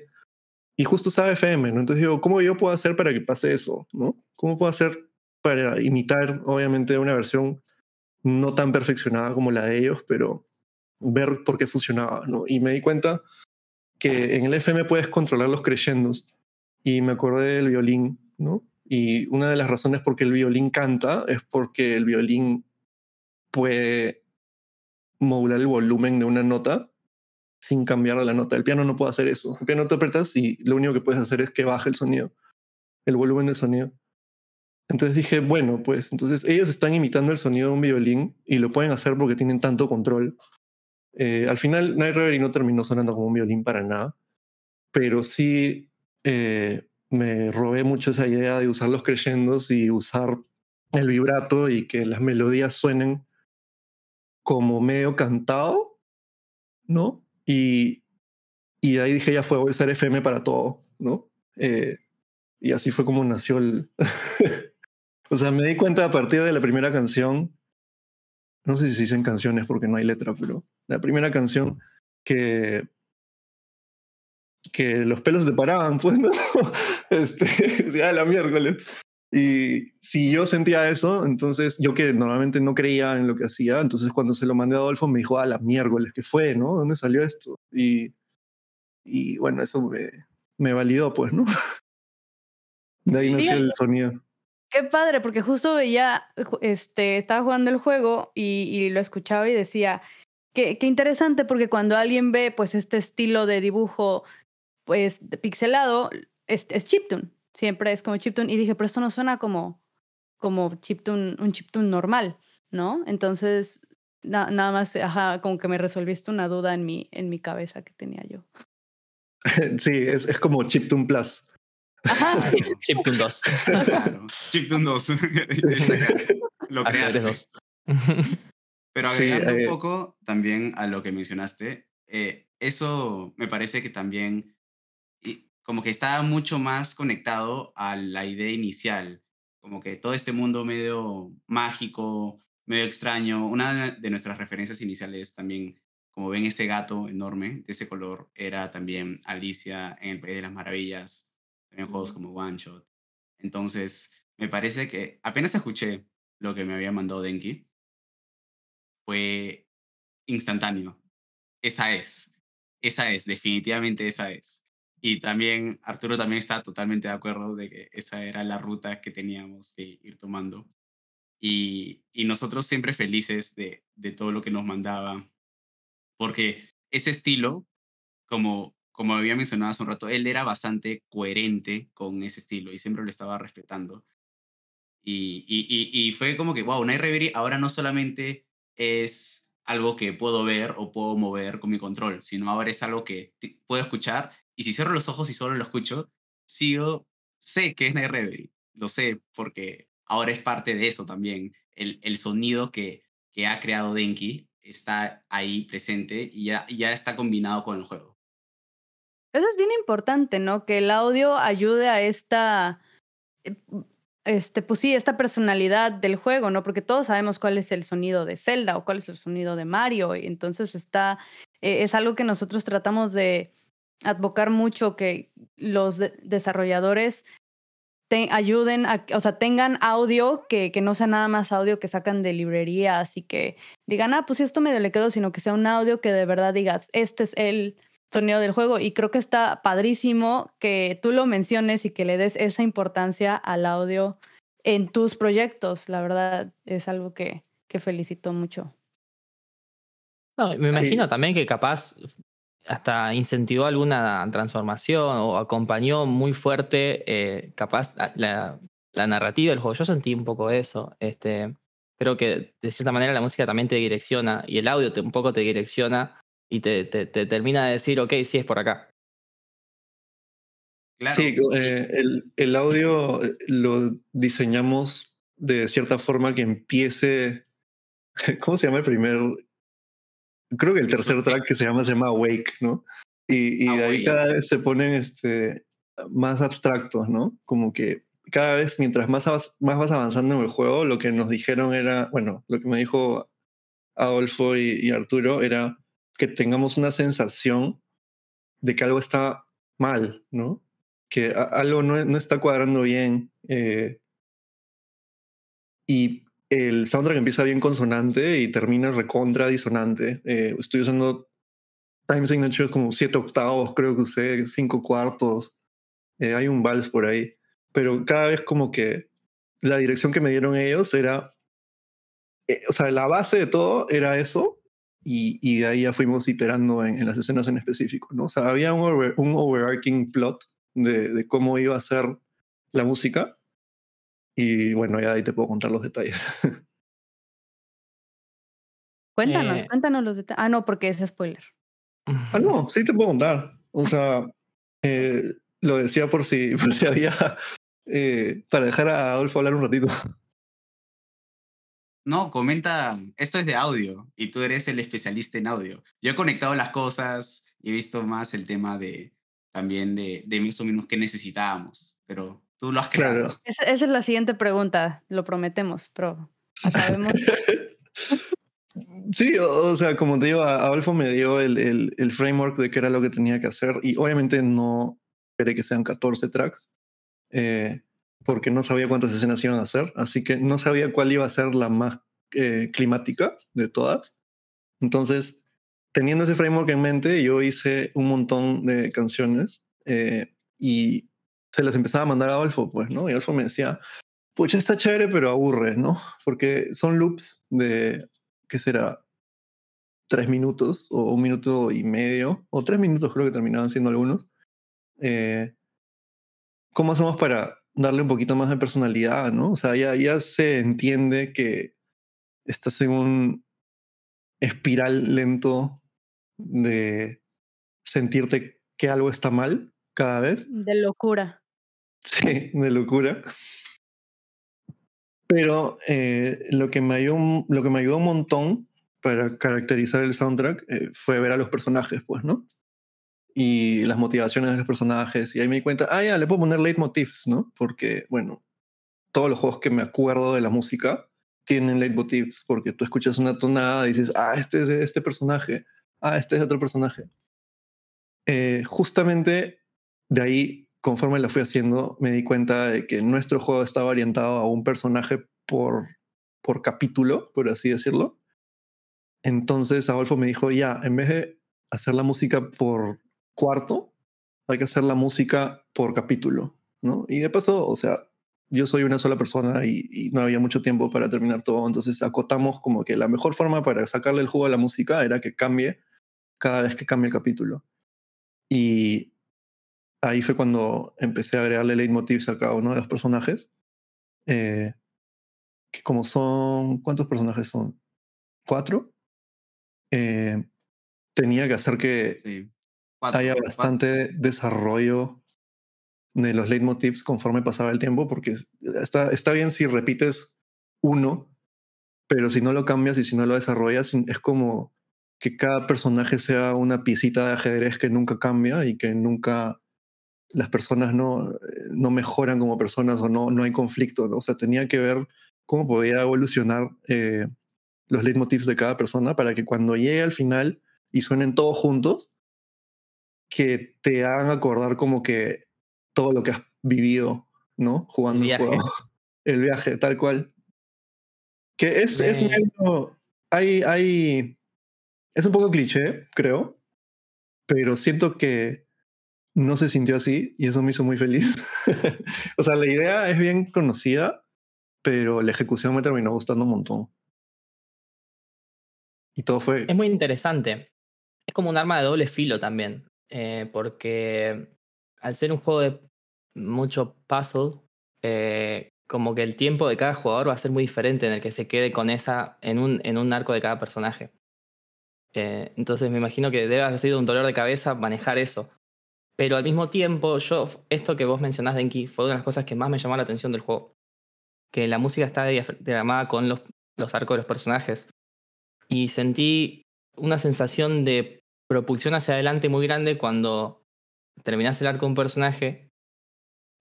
S4: Y justo usaba FM, ¿no? Entonces digo, ¿cómo yo puedo hacer para que pase eso, ¿no? ¿Cómo puedo hacer para imitar, obviamente, una versión no tan perfeccionada como la de ellos, pero ver por qué funcionaba, ¿no? Y me di cuenta que en el FM puedes controlar los crescendos. Y me acordé del violín, ¿no? Y una de las razones por qué el violín canta es porque el violín puede modular el volumen de una nota sin cambiar la nota. El piano no puede hacer eso. El piano te apretas y lo único que puedes hacer es que baje el sonido, el volumen del sonido. Entonces dije, bueno, pues entonces ellos están imitando el sonido de un violín y lo pueden hacer porque tienen tanto control. Eh, al final, Night Reverie no terminó sonando como un violín para nada, pero sí eh, me robé mucho esa idea de usar los crescendos y usar el vibrato y que las melodías suenen como medio cantado, ¿no? Y, y de ahí dije, ya fue, voy a FM para todo, ¿no? Eh, y así fue como nació el... o sea, me di cuenta a partir de la primera canción, no sé si se dicen canciones porque no hay letra, pero la primera canción que que los pelos te paraban, pues, ¿no? Este, ya la miércoles. Y si yo sentía eso, entonces yo que normalmente no creía en lo que hacía, entonces cuando se lo mandé a Adolfo me dijo, ah, la miércoles, ¿qué fue, no? ¿Dónde salió esto? Y, y bueno, eso me, me validó, pues, ¿no? De ahí nació el sonido.
S1: Qué padre, porque justo veía, este, estaba jugando el juego y, y lo escuchaba y decía, qué, qué interesante, porque cuando alguien ve pues este estilo de dibujo pues pixelado, es, es chiptune. Siempre es como chiptune. Y dije, pero esto no suena como, como chiptune, un chiptune normal, ¿no? Entonces, nada más, ajá, como que me resolviste una duda en mi, en mi cabeza que tenía yo.
S4: Sí, es, es como chiptune plus.
S1: Ajá.
S2: Chiptune 2.
S5: Claro. Chiptune 2. Lo creaste.
S2: dos.
S5: Pero
S4: Sí,
S5: agregando
S4: eh,
S5: un poco también a lo que mencionaste, eh, eso me parece que también como que está mucho más conectado a la idea inicial, como que todo este mundo medio mágico, medio extraño. Una de nuestras referencias iniciales también, como ven ese gato enorme de ese color, era también Alicia en el País de las Maravillas, también juegos como One Shot. Entonces, me parece que apenas escuché lo que me había mandado Denki, fue instantáneo. Esa es, esa es, definitivamente esa es. Y también Arturo también está totalmente de acuerdo de que esa era la ruta que teníamos que ir tomando. Y, y nosotros siempre felices de, de todo lo que nos mandaba, porque ese estilo, como, como había mencionado hace un rato, él era bastante coherente con ese estilo y siempre lo estaba respetando. Y, y, y, fue como que, wow, Night Reverie ahora no solamente es algo que puedo ver o puedo mover con mi control, sino ahora es algo que puedo escuchar y si cierro los ojos y solo lo escucho, sigo, sé que es Night Reverie, lo sé porque ahora es parte de eso también, el, el sonido que, que ha creado Denki está ahí presente y ya, ya está combinado con el juego.
S1: Eso es bien importante, ¿no? Que el audio ayude a esta, eh, este, pues sí, esta personalidad del juego, ¿no? Porque todos sabemos cuál es el sonido de Zelda o cuál es el sonido de Mario. Y entonces está, eh, es algo que nosotros tratamos de advocar mucho, que los de- desarrolladores te ayuden a, o sea, tengan audio que, que no sea nada más audio que sacan de librerías y que digan, ah, pues esto medio le quedó, sino que sea un audio que de verdad digas, este es el sonido del juego. Y creo que está padrísimo que tú lo menciones y que le des esa importancia al audio en tus proyectos. La verdad es algo que, que felicito mucho.
S2: No, me imagino también que capaz hasta incentivó alguna transformación o acompañó muy fuerte, eh, capaz, la, la narrativa del juego. Yo sentí un poco eso. Este, creo que de cierta manera la música también te direcciona y el audio te, un poco te direcciona y te, te, te termina de decir, ok, sí es por acá.
S5: Claro.
S4: Sí, eh, el, el audio eh, lo diseñamos de cierta forma que empiece. ¿Cómo se llama el primer? Creo que el tercer track que se llama se llama Awake, ¿no? Y, y de ahí cada vez se ponen este, más abstractos, ¿no? Como que cada vez mientras más, más vas avanzando en el juego, lo que nos dijeron era, bueno, lo que me dijo Adolfo y, y Arturo era que tengamos una sensación de que algo está mal, ¿no? Que algo no, no está cuadrando bien. eh, y el soundtrack empieza bien consonante y termina recontra disonante. Eh, estoy usando time signature como siete octavos, creo que usé cinco cuartos. Eh, hay un vals por ahí. Pero cada vez como que la dirección que me dieron ellos era... eh, o sea, la base de todo era eso y, y de ahí ya fuimos iterando en, en las escenas en específico, ¿no? O sea, había un, over- un overarching plot de, de cómo iba a ser la música y bueno, ya ahí te puedo contar los detalles.
S1: Cuéntanos,
S2: Eh.
S1: cuéntanos los detalles. Ah, no, porque es spoiler.
S4: ah, no, sí te puedo contar. O sea, eh, lo decía por si, por si había... eh, para dejar a Adolfo hablar un ratito.
S5: no, comenta, esto es de audio y tú eres el especialista en audio. Yo he conectado las cosas y he visto más el tema de también de, de más o menos qué necesitábamos, pero tú lo has creado.
S4: Claro.
S1: Esa, esa es la siguiente pregunta, lo prometemos, pero acabemos.
S4: Sí, o, o sea, como te digo, Adolfo me dio el, el, el framework de qué era lo que tenía que hacer y obviamente no esperé que sean 14 tracks eh, porque no sabía cuántas escenas iban a hacer, así que no sabía cuál iba a ser la más eh, climática de todas. Entonces, teniendo ese framework en mente, yo hice un montón de canciones eh, y se las empezaba a mandar a Adolfo, pues, ¿no? Y Adolfo me decía, pucha, está chévere, pero aburre, ¿no? Porque son loops de, ¿qué será? Tres minutos o un minuto y medio, o tres minutos creo que terminaban siendo algunos. Eh, ¿Cómo hacemos para darle un poquito más de personalidad, no? O sea, ya, ya se entiende que estás en un espiral lento de sentirte que algo está mal cada vez.
S1: De locura.
S4: Sí, de locura. Pero eh, lo, que me ayudó, lo que me ayudó un montón para caracterizar el soundtrack eh, fue ver a los personajes, pues, ¿no? Y las motivaciones de los personajes. Y ahí me di cuenta, ah, ya, le puedo poner leitmotifs, ¿no? Porque, bueno, todos los juegos que me acuerdo de la música tienen leitmotifs, porque tú escuchas una tonada y dices, ah, este es este personaje, ah, este es otro personaje. Eh, justamente de ahí, conforme lo fui haciendo, me di cuenta de que nuestro juego estaba orientado a un personaje por, por capítulo, por así decirlo. Entonces Adolfo me dijo, ya, en vez de hacer la música por cuarto, hay que hacer la música por capítulo, ¿no? Y de paso, o sea, yo soy una sola persona y, y no había mucho tiempo para terminar todo, entonces acotamos como que la mejor forma para sacarle el jugo a la música era que cambie cada vez que cambie el capítulo. Y ahí fue cuando empecé a agregarle leitmotivs a cada uno de los personajes. Eh, que como son, ¿cuántos personajes son? ¿Cuatro? Eh, tenía que hacer que
S5: Sí. Cuatro,
S4: haya
S5: cuatro.
S4: bastante desarrollo de los leitmotivs conforme pasaba el tiempo, porque es- está, está bien si repites uno, pero si no lo cambias y si no lo desarrollas, es como que cada personaje sea una piecita de ajedrez que nunca cambia y que nunca las personas no, no mejoran como personas o no, no hay conflicto. ¿no? O sea, tenía que ver cómo podía evolucionar eh, los leitmotivs de cada persona para que cuando llegue al final y suenen todos juntos, que te hagan acordar como que todo lo que has vivido, ¿no? Jugando
S2: El
S4: el,
S2: viaje.
S4: juego. El viaje, tal cual. Que es, es medio. Hay, hay. Es un poco cliché, creo. Pero siento que no se sintió así y eso me hizo muy feliz. o sea, la idea es bien conocida, pero la ejecución me terminó gustando un montón. Y todo fue.
S2: Es muy interesante. Es como un arma de doble filo también. eh, porque al ser un juego de mucho puzzle, eh, como que el tiempo de cada jugador va a ser muy diferente en el que se quede con esa en un, en un arco de cada personaje. Eh, entonces me imagino que debe haber sido un dolor de cabeza manejar eso. Pero al mismo tiempo, yo, esto que vos mencionás, Denki, fue una de las cosas que más me llamó la atención del juego. Que la música está diagramada con los, los arcos de los personajes. Y sentí una sensación de propulsión hacia adelante muy grande cuando terminás el arco de un personaje,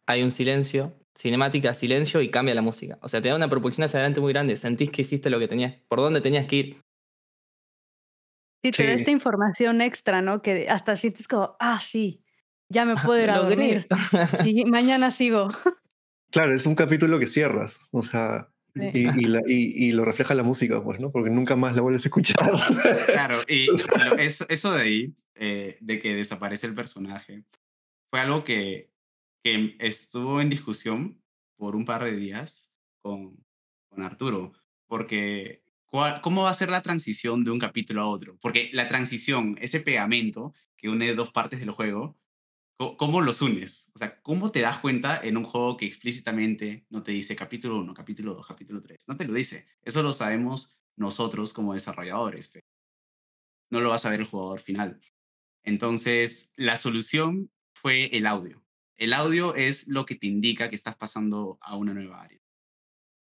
S2: hay un silencio, cinemática, silencio y cambia la música. O sea, te da una propulsión hacia adelante muy grande. Sentís que hiciste lo que tenías, por dónde tenías que ir.
S1: Sí, te da esta información extra, ¿no? Que hasta sientes como, ah, sí, ya me puedo ir a dormir. Sí, mañana sigo.
S4: Claro, es un capítulo que cierras. O sea.
S1: Sí.
S4: Y, y, la- y- y lo refleja la música, pues, ¿no? Porque nunca más la vuelves a escuchar.
S5: Claro, y lo- eso, eso de ahí, eh, de que desaparece el personaje, fue algo que, que estuvo en discusión por un par de días con, con Arturo, porque ¿cuál- ¿cómo va a ser la transición de un capítulo a otro? Porque la transición, ese pegamento que une dos partes del juego, ¿cómo los unes? O sea, ¿cómo te das cuenta en un juego que explícitamente no te dice capítulo 1, capítulo 2, capítulo 3? No te lo dice. Eso lo sabemos nosotros como desarrolladores, pero no lo va a saber el jugador final. Entonces, la solución fue el audio. El audio es lo que te indica que estás pasando a una nueva área,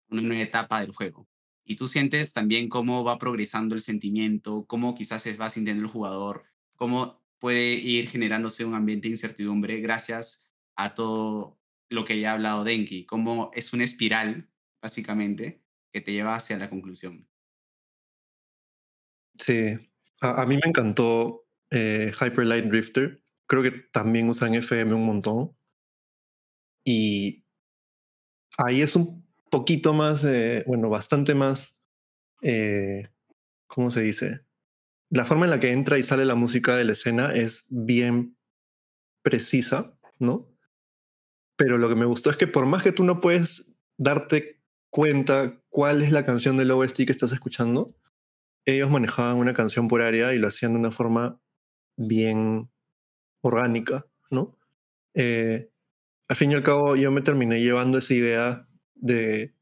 S5: una nueva etapa del juego. y tú sientes también cómo va progresando el sentimiento, cómo quizás se va sintiendo el jugador, cómo puede ir generándose un ambiente de incertidumbre gracias a todo lo que ya ha hablado Denki, cómo es una espiral, básicamente, que te lleva hacia la conclusión.
S4: Sí, a, mí me encantó eh, Hyper Light Drifter. Creo que también usan FM un montón. Y ahí es un poquito más, bueno, bastante más, eh, ¿cómo se dice? La forma en la que entra y sale la música de la escena es bien precisa, ¿no? Pero lo que me gustó es que por más que tú no puedes darte cuenta cuál es la canción del OST que estás escuchando, ellos manejaban una canción por área y lo hacían de una forma bien orgánica, ¿no? Eh, al fin y al cabo, yo me terminé llevando esa idea de,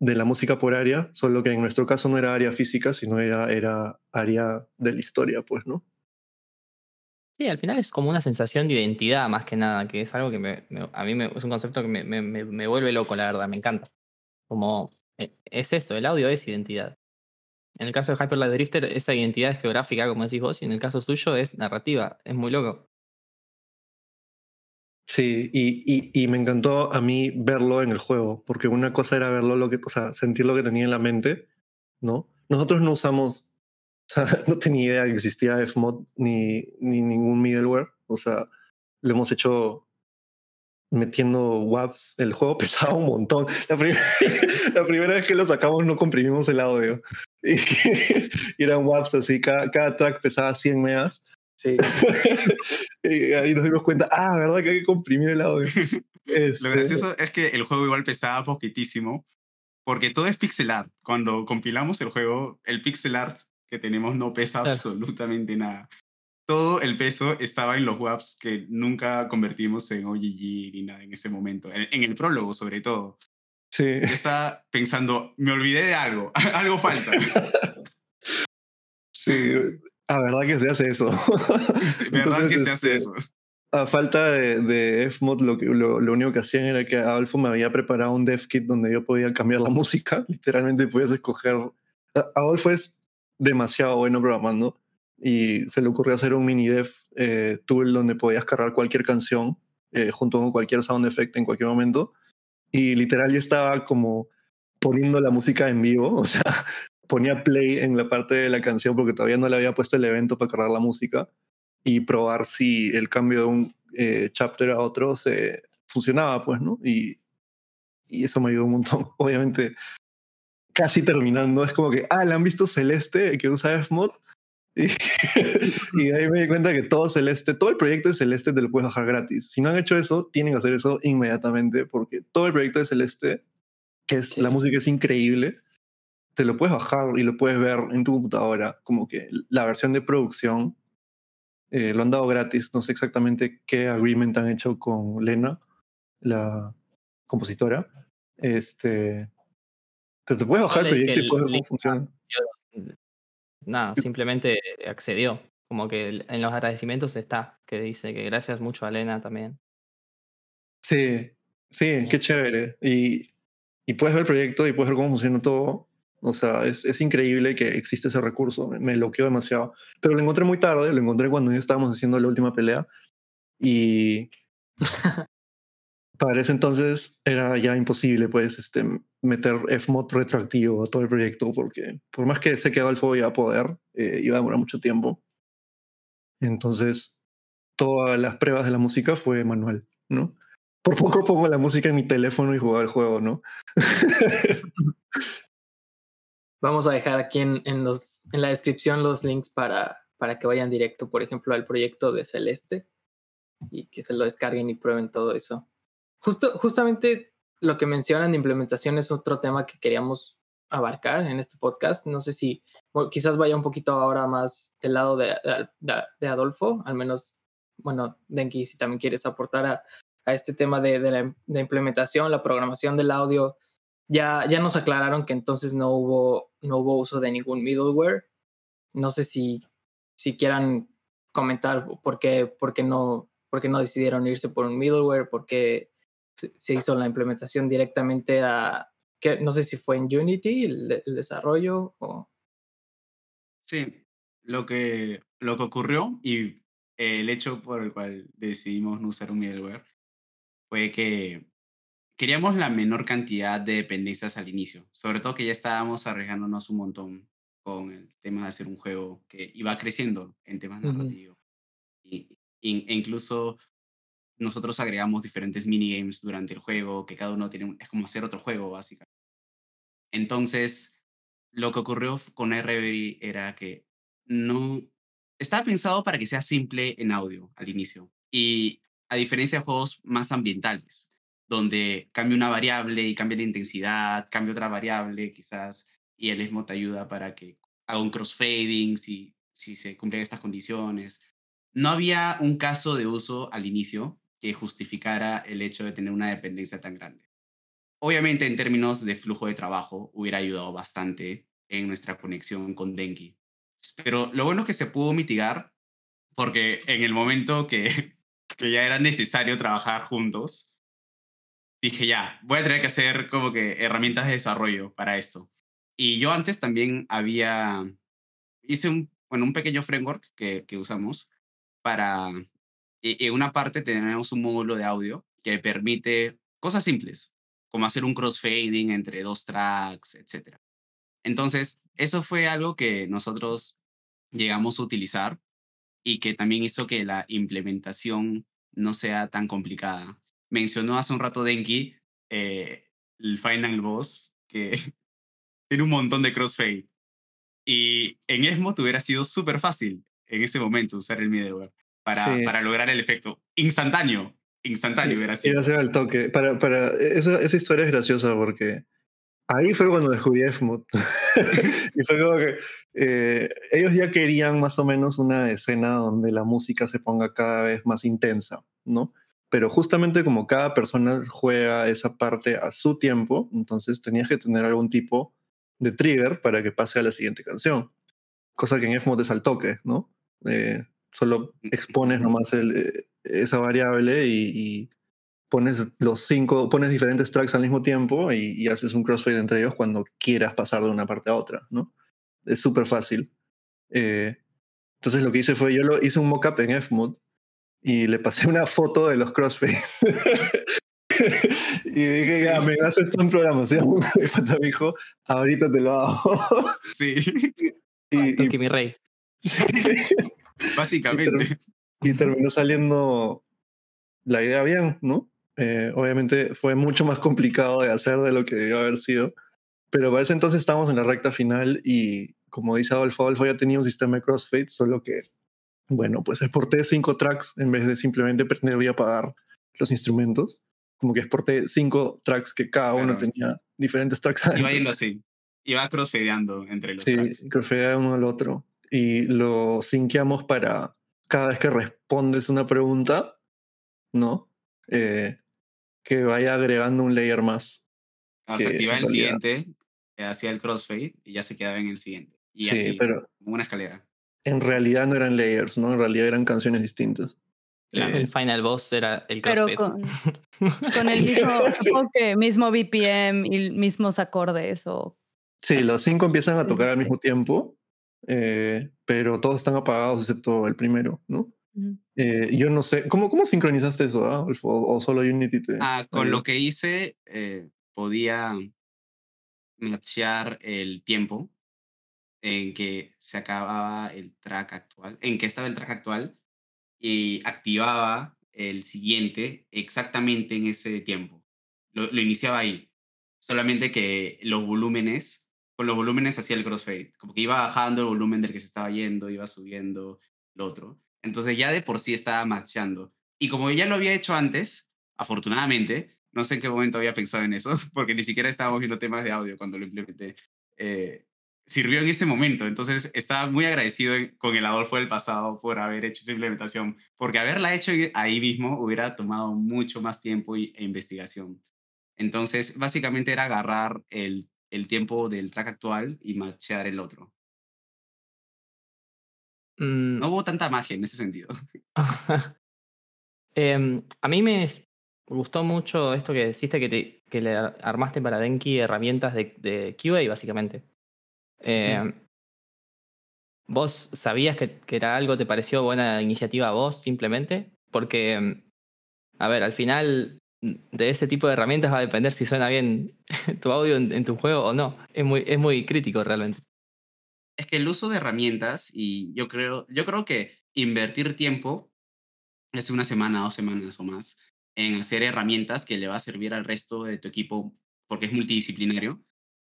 S4: de la música por área, solo que en nuestro caso no era área física, sino era, era área de la historia, pues, ¿no?
S2: Sí, al final es como una sensación de identidad más que nada, que es algo que me, a mí me- es un concepto que me, vuelve loco, la verdad, me encanta. Como eh, es eso, el audio es identidad. En el caso de Hyper Light Drifter, esa identidad es geográfica, como decís vos, y en el caso suyo es narrativa, es muy loco.
S4: Sí, y, y, y me encantó a mí verlo en el juego, porque una cosa era verlo, lo que, o sea, sentir lo que tenía en la mente, ¿no? Nosotros no usamos, o sea, no tenía idea que existía Fmod ni, ni ningún middleware, o sea, lo hemos hecho metiendo WAVs. El juego pesaba un montón. La, prim- la primera vez que lo sacamos no comprimimos el audio. Y, eran WAVs así, cada, cada track pesaba 100 megas.
S6: Sí.
S4: y ahí nos dimos cuenta, ah, ¿verdad que hay que comprimir el audio? Este,
S5: Lo gracioso es que el juego igual pesaba poquitísimo, porque todo es pixel art. Cuando compilamos el juego, el pixel art que tenemos no pesa
S2: Claro.
S5: absolutamente nada. Todo el peso estaba en los WAPs que nunca convertimos en OGG ni nada en ese momento. En, en el prólogo, sobre todo.
S4: sí.
S5: Yo estaba pensando, me olvidé de algo, algo falta.
S4: Sí, a verdad que se hace eso.
S5: ¿Verdad que
S4: Entonces,
S5: se hace
S4: este,
S5: eso?
S4: A falta de, de Fmod, lo, que- lo, lo único que hacían era que Adolfo me había preparado un dev kit donde yo podía cambiar la música. Literalmente podías escoger. Adolfo es demasiado bueno programando y se le ocurrió hacer un mini dev eh, tool donde podías cargar cualquier canción eh, junto con cualquier sound effect en cualquier momento. Y literal yo estaba como poniendo la música en vivo, o sea, ponía play en la parte de la canción porque todavía no le había puesto el evento para cargar la música y probar si el cambio de un eh, chapter a otro se funcionaba, pues, ¿no? Y, y eso me ayudó un montón. Obviamente, casi terminando, es como que, ah, ¿le han visto Celeste que usa Fmod? Y, y de ahí me di cuenta que todo Celeste, todo el proyecto de Celeste te lo puedes bajar gratis. Si no han hecho eso, tienen que hacer eso inmediatamente porque todo el proyecto de Celeste, que es
S6: Sí.
S4: la música es increíble, te lo puedes bajar y lo puedes ver en tu computadora. Como que la versión de producción eh, lo han dado gratis. No sé exactamente qué agreement han hecho con Lena, la compositora. Este, pero te puedes bajar el proyecto y puedes ver cómo funciona.
S2: Nada, simplemente accedió. Como que en los agradecimientos está, que dice que gracias mucho a Elena también.
S4: Sí, sí, qué chévere. Y, y puedes ver el proyecto y puedes ver cómo funciona todo. O sea, es, es increíble que existe ese recurso. Me, me bloqueó demasiado. Pero lo encontré muy tarde, lo encontré cuando ya estábamos haciendo la última pelea. Y para ese entonces era ya imposible, pues, este, meter Fmod retroactivo a todo el proyecto, porque por más que se quedó al fuego iba a poder, eh, iba a demorar mucho tiempo. Entonces, todas las pruebas de la música fue manual, ¿no? Por poco pongo la música en mi teléfono y jugaba el juego, ¿no?
S6: Vamos a dejar aquí en, los, en la descripción los links para, para que vayan directo, por ejemplo, al proyecto de Celeste y que se lo descarguen y prueben todo eso. Justo, justamente lo que mencionan de implementación es otro tema que queríamos abarcar en este podcast. No sé si quizás vaya un poquito ahora más del lado de, Adolfo, al menos, bueno, Denki, si también quieres aportar a, este tema de, de, la implementación, la programación del audio, ya, ya nos aclararon que entonces no hubo, no hubo uso de ningún middleware. No sé si, si quieran comentar por qué, por, qué no, por qué no decidieron irse por un middleware, por qué se hizo la implementación directamente a, que no sé si fue en Unity el, el desarrollo o...
S5: Sí, lo que, lo que ocurrió y el hecho por el cual decidimos no usar un middleware fue que queríamos la menor cantidad de dependencias al inicio, sobre todo que ya estábamos arriesgándonos un montón con el tema de hacer un juego que iba creciendo en temas
S6: Ujú.
S5: narrativos. Y, y- e incluso nosotros agregamos diferentes minigames durante el juego, que cada uno tiene un- es como hacer otro juego, básicamente. Entonces, lo que ocurrió con Reverie era que no estaba pensado para que sea simple en audio al inicio. Y a diferencia de juegos más ambientales, donde cambia una variable y cambia la intensidad, cambia otra variable quizás, y el ESMO te ayuda para que haga un crossfading si, si se cumplen estas condiciones. No había un caso de uso al inicio que justificara el hecho de tener una dependencia tan grande. Obviamente, en términos de flujo de trabajo, hubiera ayudado bastante en nuestra conexión con Denki. Pero lo bueno es que se pudo mitigar porque en el momento que, que ya era necesario trabajar juntos, dije ya, voy a tener que hacer como que herramientas de desarrollo para esto. Y yo antes también había, hice un, bueno, un pequeño framework que, que usamos para, en una parte tenemos un módulo de audio que permite cosas simples, como hacer un crossfading entre dos tracks, etc. Entonces, eso fue algo que nosotros llegamos a utilizar y que también hizo que la implementación no sea tan complicada. Mencionó hace un rato Denki eh, el Final Boss, que tiene un montón de crossfade. Y en Esmo te hubiera sido súper fácil en ese momento usar el middleware para,
S4: Sí.
S5: para lograr el efecto instantáneo. Instantáneo hubiera sido.
S4: Ser al toque. Para, para, esa, esa historia es graciosa porque ahí fue cuando descubrí Fmod. y fue como que eh, ellos ya querían más o menos una escena donde la música se ponga cada vez más intensa, ¿no? Pero justamente como cada persona juega esa parte a su tiempo, entonces tenías que tener algún tipo de trigger para que pase a la siguiente canción. Cosa que en Fmod es al toque, ¿no? Eh, solo expones nomás el, eh, esa variable y, y pones los cinco, pones diferentes tracks al mismo tiempo y, y haces un crossfade entre ellos cuando quieras pasar de una parte a otra, ¿no? Es súper fácil. Eh, entonces lo que hice fue, yo lo hice un mockup en Fmod y le pasé una foto de los crossfades. y dije, ya, me haces en programación. Y pata me dijo, ahorita te lo hago.
S5: Sí,
S4: y, y-
S2: Toque mi rey.
S5: básicamente.
S4: y terminó saliendo la idea bien, ¿no? Eh, obviamente fue mucho más complicado de hacer de lo que debió haber sido, pero para ese entonces estábamos en la recta final y como dice Adolfo, Adolfo ya tenía un sistema de crossfade, solo que, bueno, pues exporté cinco tracks en vez de simplemente prender y apagar los instrumentos, como que exporté cinco tracks que cada uno
S5: Claro.
S4: tenía diferentes tracks.
S5: Iba
S4: adentro.
S5: yendo así. Iba crossfadeando entre los
S4: Sí,
S5: tracks.
S4: crossfadea uno al otro. Y lo sinqueamos para cada vez que respondes una pregunta, ¿no? Eh, que vaya agregando un layer más.
S5: O sea,
S4: en
S5: el
S4: realidad-
S5: siguiente, hacía el crossfade y ya se quedaba en el siguiente. Y
S4: Sí,
S5: así,
S4: pero
S5: como una escalera.
S4: En realidad no eran layers, ¿no? En realidad eran canciones distintas.
S5: Claro.
S4: Eh,
S2: El final boss era el
S1: Pero
S2: crossfade.
S1: con, con el mismo, que mismo BPM y mismos acordes o
S4: sí, los cinco empiezan a tocar al mismo tiempo, eh, pero todos están apagados excepto el primero, ¿no? Eh, yo no sé, ¿cómo, cómo sincronizaste eso, ah, Adolfo? ¿O, o solo Unity te
S5: Ah, con lo que hice, eh, podía matchear el tiempo en que se acababa el track actual, en que estaba el track actual y activaba el siguiente exactamente en ese tiempo. Lo, iniciaba ahí. Solamente que los volúmenes, con los volúmenes hacía el crossfade. Como que iba bajando el volumen del que se estaba yendo, iba subiendo el otro. Entonces ya de por sí estaba matchando. Y como ya lo había hecho antes, afortunadamente, no sé en qué momento había pensado en eso, porque ni siquiera estábamos viendo temas de audio cuando lo implementé. eh, sirvió en ese momento. Entonces estaba muy agradecido con el Adolfo del pasado por haber hecho esa implementación, porque haberla hecho ahí mismo hubiera tomado mucho más tiempo e investigación. Entonces, básicamente era agarrar el, el tiempo del track actual y matchear el otro.
S2: Mm,
S5: No hubo tanta magia en ese sentido.
S2: Em, a mí me, gustó mucho esto que deciste que, te- que le ar- armaste para Denki herramientas de, de QA, básicamente. Eh, ¿Vos sabías que, que era algo, te pareció buena iniciativa a vos simplemente? Porque, a ver, al final de ese tipo de herramientas va a depender si suena bien tu audio en, en tu juego o no. Es muy, es muy crítico realmente.
S5: Es que el uso de herramientas y yo creo, yo creo que invertir tiempo, es una semana, dos semanas o más, en hacer herramientas que le va a servir al resto de tu equipo porque es multidisciplinario,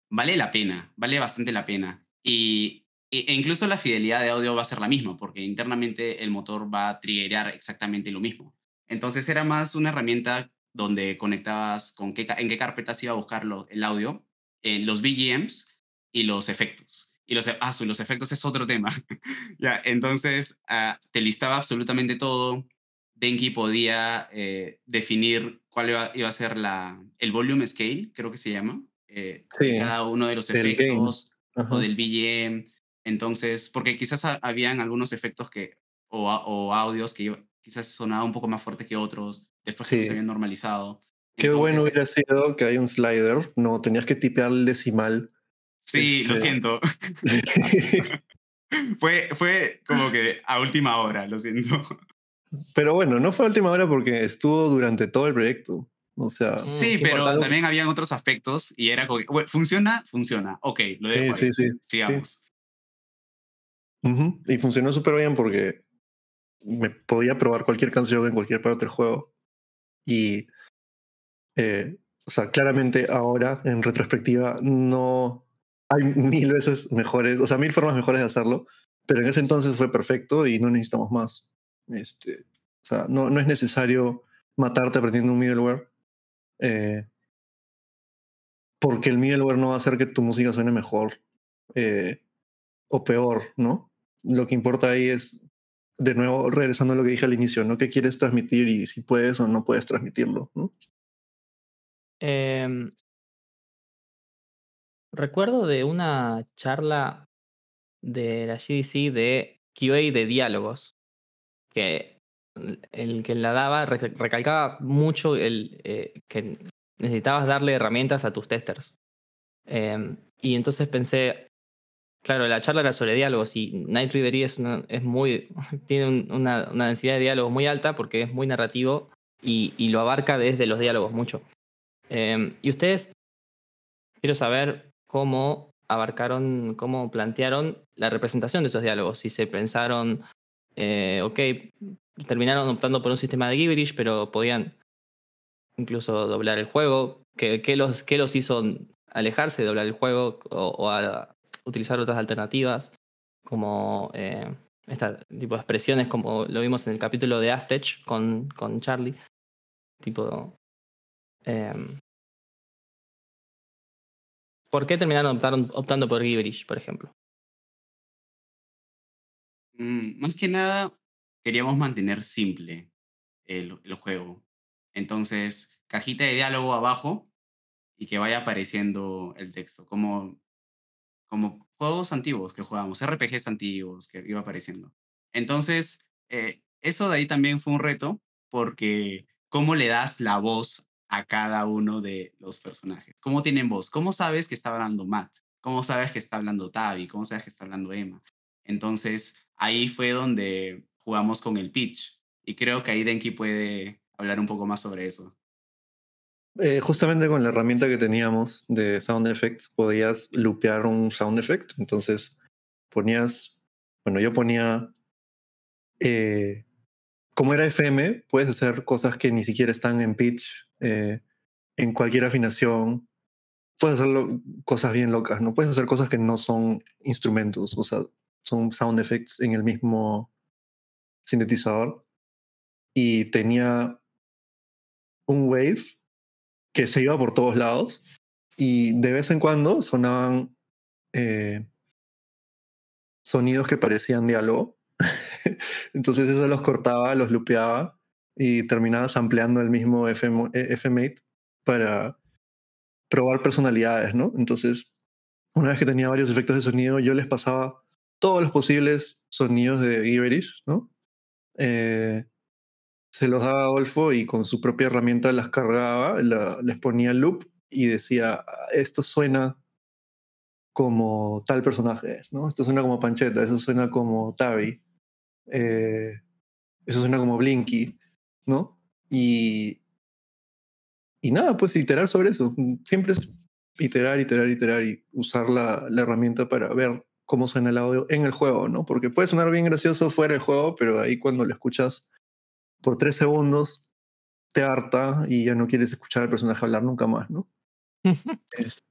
S5: vale la pena, vale bastante la pena. Y, y- e incluso la fidelidad de audio va a ser la misma porque internamente el motor va a triggerar exactamente lo mismo. Entonces era más una herramienta donde conectabas con qué, en qué carpetas iba a buscar lo- el audio, en los BGMs y los efectos. Y los, e- ah, los efectos es otro tema. ya, entonces ah, te listaba absolutamente todo. Denki podía eh, definir cuál iba, iba a ser la, el volume scale, creo que se llama, eh,
S4: Sí,
S5: cada uno de los efectos o del BGM. Entonces, porque quizás ha- habían algunos efectos que, o, a- o audios que iba- quizás sonaban un poco más fuerte que otros, después que
S4: Sí.
S5: se habían normalizado.
S4: Qué bueno
S5: Entonces,
S4: hubiera sido que hay un slider, no tenías que tipear el decimal.
S5: Sí, lo
S4: este-
S5: siento. fue, fue como que a última hora, lo siento.
S4: Pero bueno, no fue a última hora porque estuvo durante todo el proyecto. O sea,
S5: Sí,
S2: qué
S5: pero
S2: importante.
S5: también habían otros aspectos y era como, que, bueno, ¿funciona? Funciona. Ok, lo dejo
S4: Sí,
S5: ahí.
S4: sí, sí,
S5: Sigamos.
S4: y funcionó súper bien porque me podía probar cualquier canción en cualquier parte del juego. Y, eh, o sea, claramente ahora, en retrospectiva, no hay mil veces mejores, o sea, mil formas mejores de hacerlo, pero en ese entonces fue perfecto y no necesitamos más. Este, o sea, no, no es necesario matarte aprendiendo un middleware. Eh, porque el middleware no va a hacer que tu música suene mejor eh, o peor, ¿no? Lo que importa ahí es, de nuevo, regresando a lo que dije al inicio, ¿no? ¿Qué quieres transmitir y si puedes o no puedes transmitirlo.
S2: Em, recuerdo de una charla de la GDC de QA de diálogos, que el- que la daba re- recalcaba mucho el, eh, que necesitabas darle herramientas a tus testers. Em, y entonces pensé, claro, la charla era sobre diálogos y Night Reverie es, es muy, tiene un- una, una densidad de diálogos muy alta porque es muy narrativo y, y lo abarca desde los diálogos mucho. Em, y ustedes, quiero saber cómo abarcaron, cómo plantearon la representación de esos diálogos. Si se pensaron, eh, ok, terminaron optando por un sistema de gibberish, pero podían incluso doblar el juego. ¿Qué, los, qué los hizo alejarse de doblar el juego o, utilizar otras alternativas? Como eh, este tipo expresiones, como lo vimos en el capítulo de Aztech con, con Charlie. Tipo. em, ¿Por qué terminaron optaron- optando por Gibberish, por ejemplo?
S5: Mm, más que nada, queríamos mantener simple el, el juego. Entonces, cajita de diálogo abajo y que vaya apareciendo el texto, como, como juegos antiguos que jugábamos, RPGs antiguos que iba apareciendo. Entonces, eh, eso de ahí también fue un reto porque cómo le das la voz a cada uno de los personajes. ¿Cómo tienen voz? ¿Cómo sabes que está hablando Matt? ¿Cómo sabes que está hablando Tavi? ¿Cómo sabes que está hablando Emma? Entonces, ahí fue donde jugamos con el pitch. Y creo que ahí Denki puede hablar un poco más sobre eso.
S4: Eh, justamente con la herramienta que teníamos de Sound Effects podías lupear un sound effect. Entonces ponías, bueno, yo ponía, eh, como era FM, puedes hacer cosas que ni siquiera están en pitch, eh, en cualquier afinación. Puedes hacer cosas bien locas, ¿no? Puedes hacer cosas que no son instrumentos, o sea, son sound effects en el mismo sintetizador. Y tenía un wave que se iba por todos lados y de vez en cuando sonaban eh, sonidos que parecían diálogo. Entonces eso los cortaba, los lupeaba y terminaba ampliando el mismo FM, FMate para probar personalidades, ¿no? Entonces, una vez que tenía varios efectos de sonido, yo les pasaba todos los posibles sonidos de Gibberish, ¿no? Eh, se los daba a Adolfo y con su propia herramienta las cargaba, les ponía loop y decía, esto suena como tal personaje, ¿no? Esto suena como Pancheta, eso suena como Tavi, eh, eso suena como Blinky, ¿no? Y, y nada, pues iterar sobre eso. Siempre es iterar, iterar, iterar y usar la herramienta para ver cómo suena el audio en el juego, ¿no? Porque puede sonar bien gracioso fuera del juego, pero ahí cuando lo escuchas por tres segundos te harta y ya no quieres escuchar al personaje hablar nunca más, ¿no?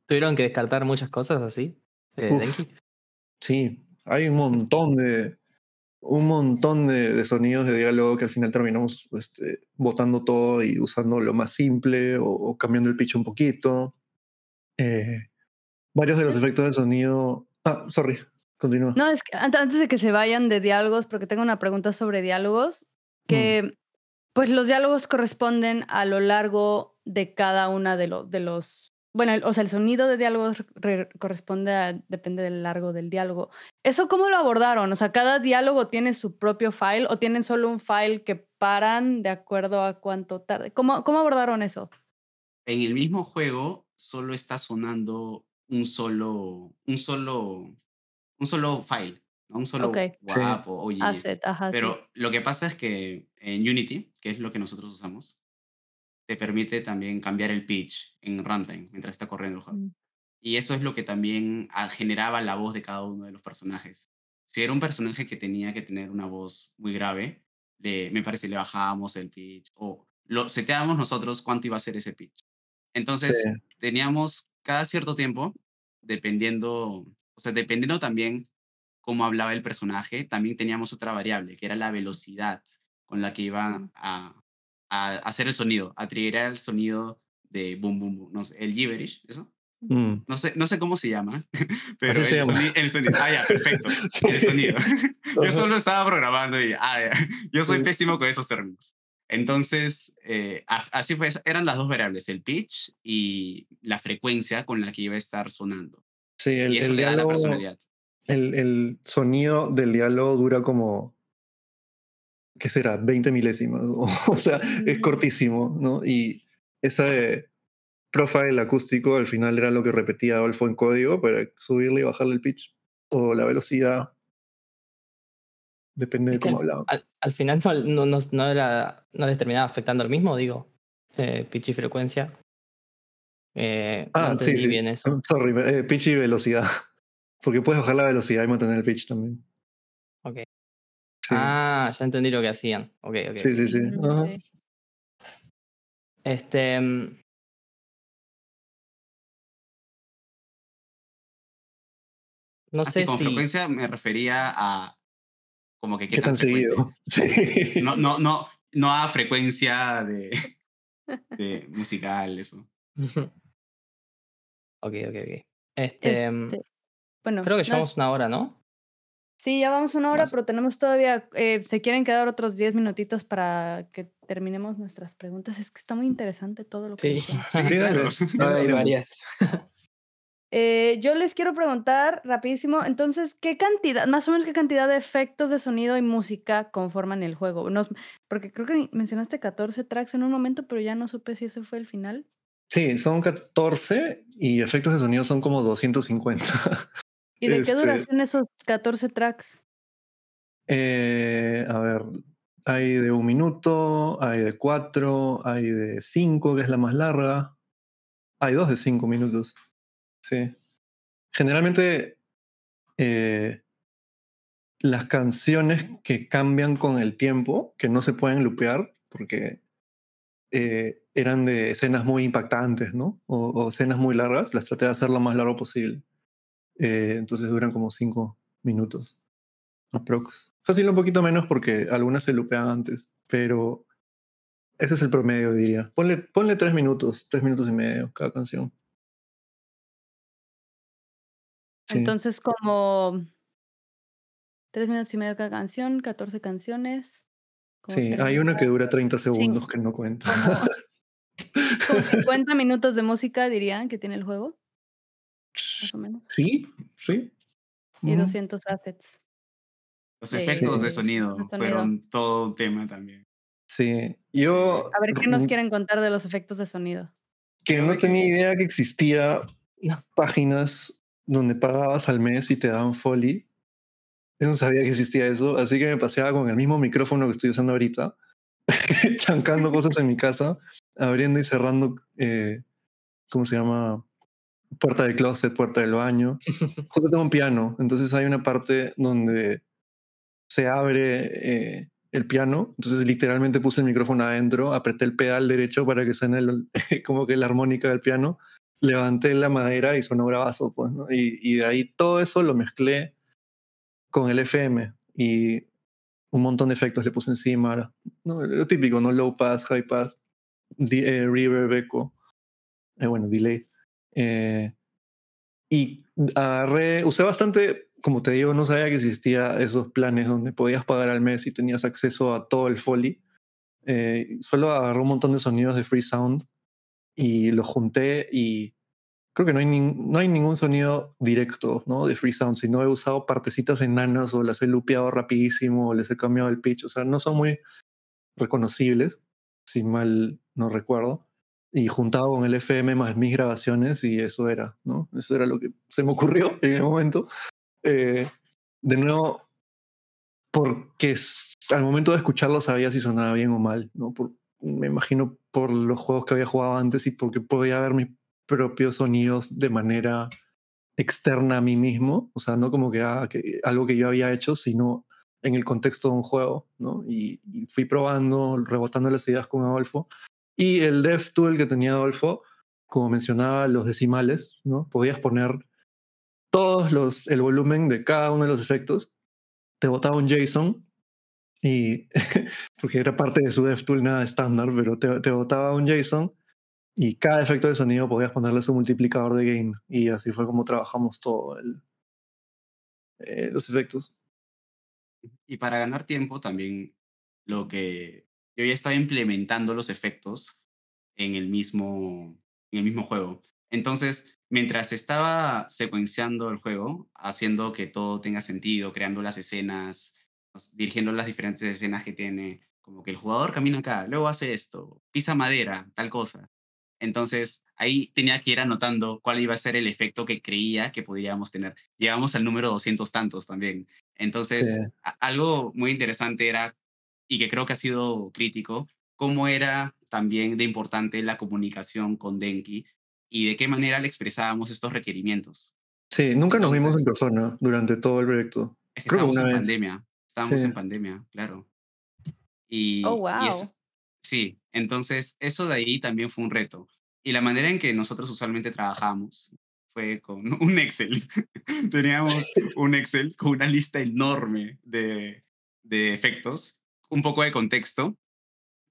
S2: Tuvieron que descartar muchas cosas así. eh,
S4: Uf.
S2: Denki.
S4: Sí, hay un montón de un montón de, de sonidos de diálogo que al final terminamos este, botando todo y usando lo más simple o, o cambiando el pitch un poquito. Eh, varios de los efectos de sonido. Ah, sorry, continúa.
S1: No, es que ant- antes de que se vayan de diálogos, porque tengo una pregunta sobre diálogos, que pues los diálogos corresponden a lo largo de cada una de, lo- de los... Bueno, el- o sea, el sonido de diálogos re- corresponde a, depende del largo del diálogo. ¿Eso cómo lo abordaron? O sea, ¿cada diálogo tiene su propio file o tienen solo un file que paran de acuerdo a cuánto tarde? ¿Cómo, cómo abordaron eso?
S5: En el mismo juego solo está sonando un solo, un solo, un solo file, ¿no? un solo
S1: Ok.
S5: WAP o OGG.
S1: Asset, ajá. sí.
S5: Pero lo que pasa es que en Unity, que es lo que nosotros usamos, te permite también cambiar el pitch en runtime mientras está corriendo el juego.
S1: Mm.
S5: Y eso es lo que también ah, generaba la voz de cada uno de los personajes. Si era un personaje que tenía que tener una voz muy grave, le, me parece le bajábamos el pitch o lo seteábamos nosotros cuánto iba a ser ese pitch. Entonces
S4: Sí.
S5: teníamos cada cierto tiempo, dependiendo, o sea, dependiendo también cómo hablaba el personaje, también teníamos otra variable, que era la velocidad con la que iba a, a hacer el sonido, a triggerar el sonido de boom, boom, boom, no sé, el gibberish, ¿eso?
S4: Mm.
S5: No sé, no sé cómo se llama, pero
S4: Así se
S5: el,
S4: llama.
S5: soni- el sonido. Ah, ya, perfecto. El sonido. Yo solo estaba programando y, ah, ya. yo soy
S4: Sí.
S5: pésimo con esos términos. Entonces, eh, así fue, eran las dos variables, el pitch y la frecuencia con la que iba a estar sonando.
S4: Sí, el,
S5: y eso
S4: el
S5: le da la
S4: diálogo,
S5: personalidad.
S4: el, el sonido del diálogo dura como, ¿qué será? 20 milésimas. O, sea, es cortísimo, ¿no? Y ese profile acústico al final era lo que repetía Adolfo en código para subirle y bajarle el pitch o la velocidad. Depende de cómo
S2: al-
S4: hablaba.
S2: Al, al final no, no, no, no era, no les terminaba afectando el mismo, digo. Eh, pitch y frecuencia. Eh, no
S4: Ah, sí, sí.
S2: bien eso.
S4: Sorry, eh, pitch y velocidad. Porque puedes bajar la velocidad y mantener el pitch también.
S2: Ok.
S4: Sí,
S2: Ah, ya entendí lo que hacían. Ok, ok.
S4: sí, sí. sí. Ajá.
S2: Este. mm, No
S5: Así
S2: sé
S5: con
S2: si.
S5: frecuencia me refería a como que qué,
S4: ¿Qué tan
S5: frecuente.
S4: seguido? Sí.
S5: No, no, no, no a frecuencia de, de musical, eso.
S2: Ok, ok, ok. Este. mm,
S1: Este, bueno,
S2: Creo que
S1: no
S2: llevamos
S1: es-
S2: una hora, ¿no?
S1: Sí, ya vamos una hora,
S2: Más.
S1: pero tenemos todavía, eh, se quieren quedar otros 10 minutitos para que terminemos nuestras preguntas. Es que está muy interesante todo lo que
S6: Sí.
S1: dicen.
S5: Sí, claro.
S6: Hay varias.
S1: Eh, yo les quiero preguntar rapidísimo, entonces, ¿qué cantidad, más o menos qué cantidad de efectos de sonido y música conforman el juego? No, porque creo que mencionaste 14 tracks en un momento, pero ya no supe si ese fue el final.
S4: Sí, son 14 y efectos de sonido son como 250.
S1: ¿Y de qué
S4: Este-
S1: duración esos 14 tracks?
S4: Eh, a ver, hay de un minuto, hay de cuatro, hay de cinco, que es la más larga. Hay dos de cinco minutos. Sí. Generalmente eh, las canciones que cambian con el tiempo, que no se pueden lupear, porque eh, eran de escenas muy impactantes, ¿no? O, o escenas muy largas, las traté de hacer lo más largo posible. Eh, entonces duran como cinco minutos. Aprox. Fácil un poquito menos porque algunas se lupean antes, pero ese es el promedio, diría. Ponle, ponle tres minutos, tres minutos y medio cada canción. Sí.
S1: Entonces, como 3 minutos y medio cada canción, 14 canciones.
S4: sí,
S1: tres
S4: hay una que dura 30 segundos que no cuenta.
S1: como, como 50 minutos de música, dirían, que tiene el juego, más o menos.
S4: sí, sí.
S1: Y
S4: Ujú.
S1: 200 assets.
S5: Los
S1: Sí,
S5: efectos de sonido
S1: sonido.
S5: fueron todo un tema también.
S4: Sí, yo...
S1: A ver qué nos quieren contar de los efectos de sonido.
S4: Que no tenía idea que existía páginas donde pagabas al mes y te daban foley. Yo no sabía que existía eso, así que me paseaba con el mismo micrófono que estoy usando ahorita, chancando cosas en mi casa, abriendo y cerrando, eh, ¿cómo se llama? Puerta del closet, puerta del baño. Justo tengo un piano, entonces hay una parte donde se abre eh, el piano, entonces literalmente puse el micrófono adentro, apreté el pedal derecho para que suene como que la armónica del piano, levanté la madera y sonó bravazo, pues, ¿no? y, y de ahí todo eso lo mezclé con el FM y un montón de efectos le puse encima, ¿no? lo típico, ¿no? Low pass, high pass, eh, reverb, echo, eh, bueno, delay. Eh, y agarré, usé bastante, como te digo, no sabía que existía esos planes donde podías pagar al mes y tenías acceso a todo el Foley. Eh, solo agarré un montón de sonidos de Free Sound y los junté y creo que no hay, no hay ningún sonido directo ¿no? de Free Sound, sino he usado partecitas enanas o las he lupeado rapidísimo o les he cambiado el pitch. O sea, no son muy reconocibles, si mal no recuerdo y juntado con el FM más mis grabaciones y eso era, ¿no? Eso era lo que se me ocurrió en el momento. Eh, de nuevo, porque al momento de escucharlo sabía si sonaba bien o mal, ¿no? Me imagino por los juegos que había jugado antes y porque podía ver mis propios sonidos de manera externa a mí mismo, o sea, no como que, ah, algo que yo había hecho, sino en el contexto de un juego, ¿no? Y, y fui probando, rebotando las ideas con Adolfo y el DevTool que tenía Adolfo, como mencionaba, los decimales, ¿no? Podías poner todos los, el volumen de cada uno de los efectos, te botaba un JSON y porque era parte de su DevTool nada estándar, pero te, te botaba un JSON y cada efecto de sonido podías ponerle su multiplicador de gain y así fue como trabajamos todo eh, los efectos.
S5: Y para ganar tiempo también lo que yo ya estaba implementando los efectos en el mismo, en el mismo juego. Entonces, mientras estaba secuenciando el juego, haciendo que todo tenga sentido, creando las escenas, dirigiendo las diferentes escenas que tiene, como que el jugador camina acá, luego hace esto, pisa madera, tal cosa. Entonces, ahí tenía que ir anotando cuál iba a ser el efecto que creía que podríamos tener. Llegamos al número 200 tantos también. Entonces, algo muy interesante era y que creo que ha sido crítico, cómo era también de importante la comunicación con Denki y de qué manera le expresábamos estos requerimientos.
S4: Sí, nunca nos vimos en persona durante todo el proyecto.
S5: Es que estábamos en pandemia, estábamos en pandemia, claro. Y,
S1: oh, wow.
S5: sí, entonces eso de ahí también fue un reto. Y la manera en que nosotros usualmente trabajamos fue con un Excel. Teníamos un Excel con una lista enorme de, de efectos un poco de contexto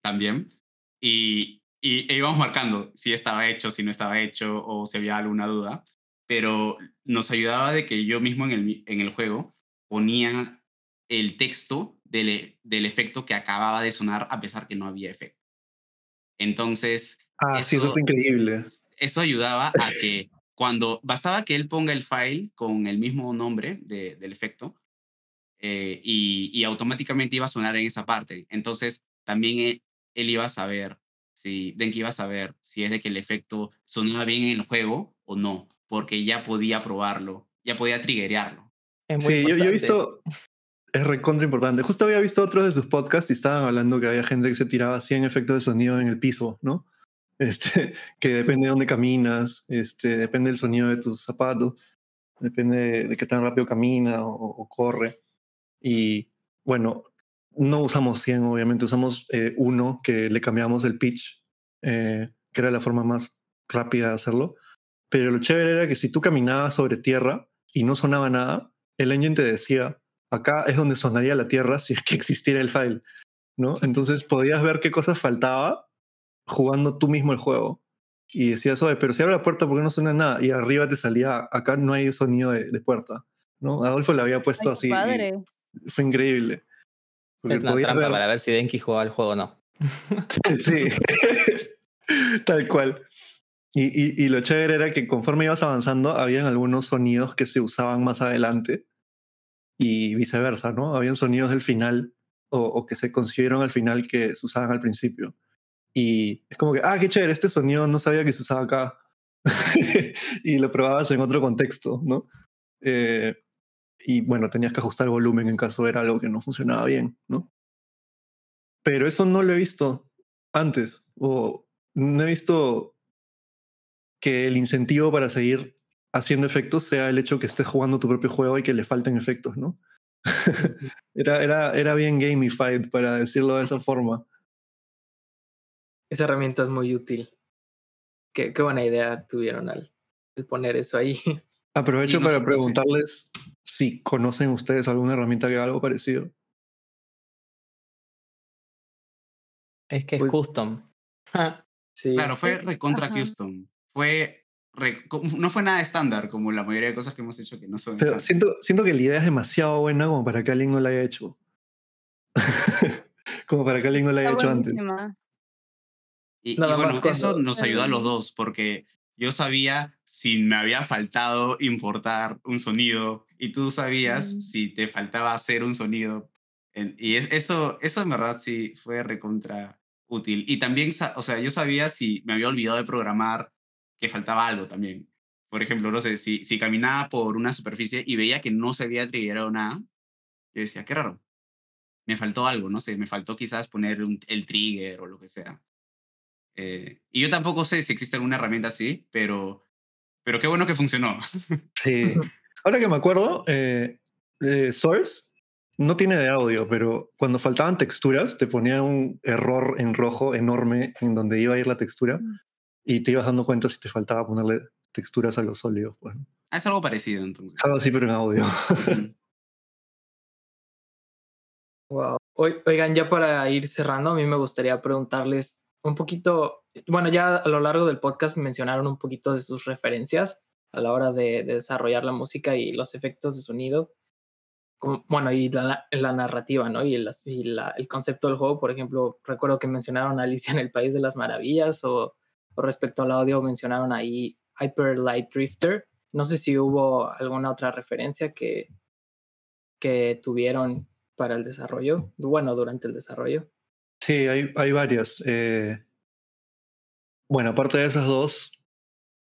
S5: también y, y e íbamos marcando si estaba hecho, si no estaba hecho o si había alguna duda, pero nos ayudaba de que yo mismo en el, en el juego ponía el texto del, del efecto que acababa de sonar a pesar que no había efecto. Entonces...
S4: Ah, eso, sí, eso es increíble.
S5: Eso ayudaba a que cuando bastaba que él ponga el file con el mismo nombre de, del efecto, eh, y, automáticamente iba a sonar en esa parte. Entonces, también él, iba a saber, si Denki iba a saber si es de que el efecto sonaba bien en el juego o no, porque ya podía probarlo, ya podía triggerearlo.
S4: Sí, yo, he visto, es recontra importante. Justo había visto otros de sus podcasts y estaban hablando que había gente que se tiraba 100 efectos de sonido en el piso, ¿no? Este, que depende de dónde caminas, este, depende del sonido de tus zapatos, depende de, qué tan rápido camina o corre. Y bueno, no usamos 100, obviamente, usamos eh, uno que le cambiamos el pitch, eh, que era la forma más rápida de hacerlo. Pero lo chévere era que si tú caminabas sobre tierra y no sonaba nada, el engine te decía, acá es donde sonaría la tierra si es que existiera el file, ¿no? Entonces podías ver qué cosas faltaba jugando tú mismo el juego. Y decías, oye, pero si abre la puerta, ¿por qué no suena nada? Y arriba te salía, acá no hay sonido de, puerta, ¿no? Adolfo le había puesto así. Fue increíble.
S2: es una trampa para ver si Denki jugaba el juego o no.
S4: sí, tal cual. Y, y, lo chévere era que conforme ibas avanzando, habían algunos sonidos que se usaban más adelante y viceversa, ¿no? Habían sonidos del final o, o que se consiguieron al final que se usaban al principio. Y es como que, ah, qué chévere, este sonido no sabía que se usaba acá. y lo probabas en otro contexto, ¿no? Eh, y bueno, tenías que ajustar el volumen en caso era algo que no funcionaba bien, ¿no? Pero eso no lo he visto antes, o no he visto que el incentivo para seguir haciendo efectos sea el hecho que estés jugando tu propio juego y que le falten efectos, ¿no? era, era, era bien gamified, para decirlo de esa forma.
S6: Esa herramienta es muy útil. Qué, qué buena idea tuvieron al, al poner eso ahí.
S4: Aprovecho para preguntarles si conocen ustedes alguna herramienta que haga algo parecido.
S2: Es que es
S6: Pues-
S2: custom.
S6: Sí.
S5: Claro, fue recontra
S1: ajá.
S5: custom. Fue no fue nada estándar como la mayoría de cosas que hemos hecho que no son
S4: Pero
S5: estándar.
S4: siento, siento que la idea es demasiado buena como para que alguien no la haya hecho. como para que alguien no la haya
S1: Está
S4: hecho antes.
S5: Y, y bueno,
S6: cuando-
S5: eso nos ayudó a los dos porque yo sabía si me había faltado importar un sonido y tú sabías
S1: Mm.
S5: si te faltaba hacer un sonido. Y es- eso, eso en verdad sí fue recontra útil. Y también, o sea, yo sabía si me había olvidado de programar que faltaba algo también. Por ejemplo, no sé, si, si caminaba por una superficie y veía que no se había triggerado nada, yo decía, qué raro. Me faltó algo, no sé, me faltó quizás poner un- el trigger o lo que sea. Eh, y yo tampoco sé si existe alguna herramienta así, pero, pero qué bueno que funcionó.
S4: Sí. Ahora que me acuerdo, eh, eh, Source no tiene de audio, pero cuando faltaban texturas, te ponía un error en rojo enorme en donde iba a ir la textura
S1: Mm.
S4: Y te ibas dando cuenta si te faltaba ponerle texturas a los sólidos. Bueno,
S5: Ah, es algo parecido entonces.
S4: algo así, pero en audio.
S6: Wow. Oi- Oigan, ya para ir cerrando, a mí me gustaría preguntarles un poquito, bueno, ya a lo largo del podcast mencionaron un poquito de sus referencias a la hora de, de desarrollar la música y los efectos de sonido. Como- bueno, y la, la narrativa, ¿no? Y, el, y la- el concepto del juego, por ejemplo, recuerdo que mencionaron Alicia en el País de las Maravillas o respecto al audio mencionaron ahí Hyper Light Drifter. No sé si hubo alguna otra referencia que, que tuvieron para el desarrollo, bueno, durante el desarrollo.
S4: Sí, hay, hay varias. eh, bueno, aparte de esas dos,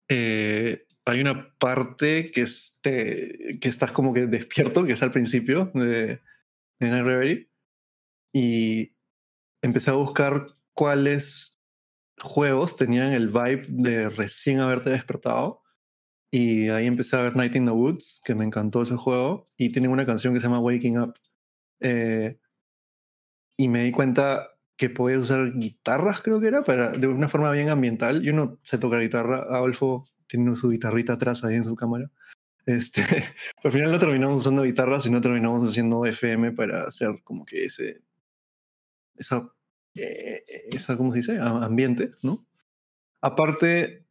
S4: eh, hay una parte que, es- te- que estás como que despierto, que es al principio de, de Night Reverie. Y empecé a buscar cuáles juegos tenían el vibe de recién haberte despertado. Y ahí empecé a ver Night in the Woods, que me encantó ese juego. Y tiene una canción que se llama Waking Up. Eh, y me di cuenta que podías usar guitarras, creo que era, para, de una forma bien ambiental. Yo no sé tocar guitarra. Adolfo tiene su guitarrita atrás ahí en su cámara. Este, pero al final no terminamos usando guitarras, sino terminamos haciendo FM para hacer como que ese, esa, eh, esa ¿cómo se dice? A- Ambiente, ¿no? Aparte,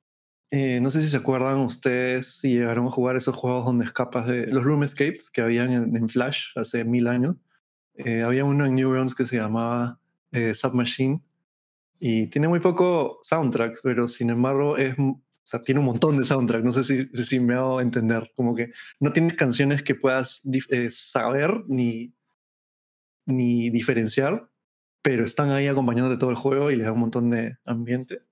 S4: eh, no sé si se acuerdan ustedes si llegaron a jugar esos juegos donde escapas de los room escapes que habían en, Flash hace mil años. Eh, había uno en Neurons que se llamaba eh, Submachine y tiene muy poco soundtrack, pero sin embargo es, o sea, tiene un montón de soundtrack. No sé si, si me hago entender. Como que no tienes canciones que puedas saber ni, ni diferenciar, pero están ahí acompañándote todo el juego y le da un montón de ambiente.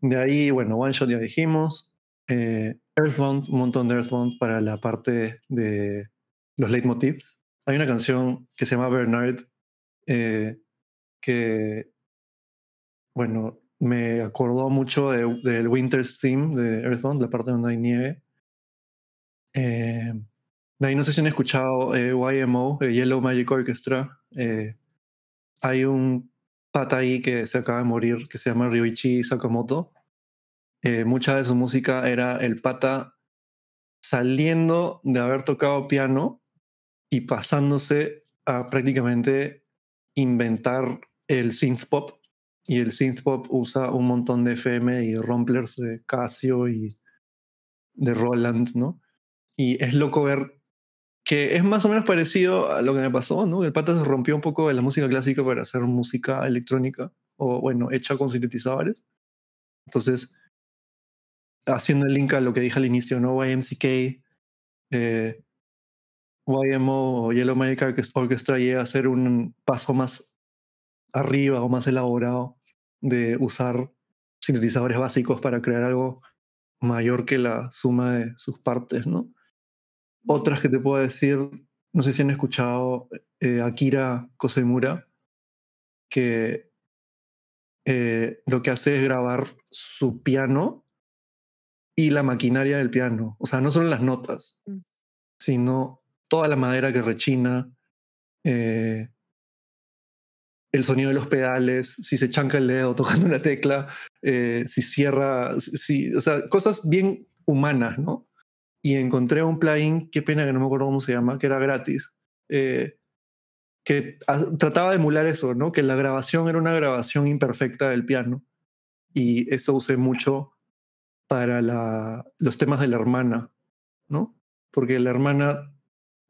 S4: De ahí, bueno, One Shot ya dijimos. Eh, Earthbound, un montón de Earthbound para la parte de los leitmotivs. Hay una canción que se llama Bernard eh, que, bueno, me acordó mucho de- del Winter's Theme de Earthbound, la parte donde hay nieve. Eh, de ahí no sé si han escuchado eh, YMO, eh, Yellow Magic Orchestra. Eh, hay un pata ahí que se acaba de morir que se llama Ryuichi Sakamoto. Eh, mucha de su música era el pata saliendo de haber tocado piano y pasándose a prácticamente inventar el synth pop. Y el synth pop usa un montón de FM y romplers de Casio y de Roland, ¿no? Y es loco ver que es más o menos parecido a lo que me pasó, ¿no? El pata se rompió un poco de la música clásica para hacer música electrónica, o bueno, hecha con sintetizadores. Entonces, haciendo el link a lo que dije al inicio, ¿no? YMCK, eh, YMO o Yellow Magic Orchestra llega a ser un paso más arriba o más elaborado de usar sintetizadores básicos para crear algo mayor que la suma de sus partes, ¿no? Otras que te puedo decir, no sé si han escuchado eh, Akira Kosemura, que eh, lo que hace es grabar su piano y la maquinaria del piano. O sea, no solo las notas,
S1: Mm.
S4: sino toda la madera que rechina, eh, el sonido de los pedales, si se chanca el dedo tocando una tecla, eh, si cierra, si, o sea, cosas bien humanas, ¿no? Y encontré un plugin, qué pena que no me acuerdo cómo se llama, que era gratis, eh, que trataba de emular eso, ¿no? Que la grabación era una grabación imperfecta del piano. Y eso usé mucho para los temas de la hermana, ¿no? Porque la hermana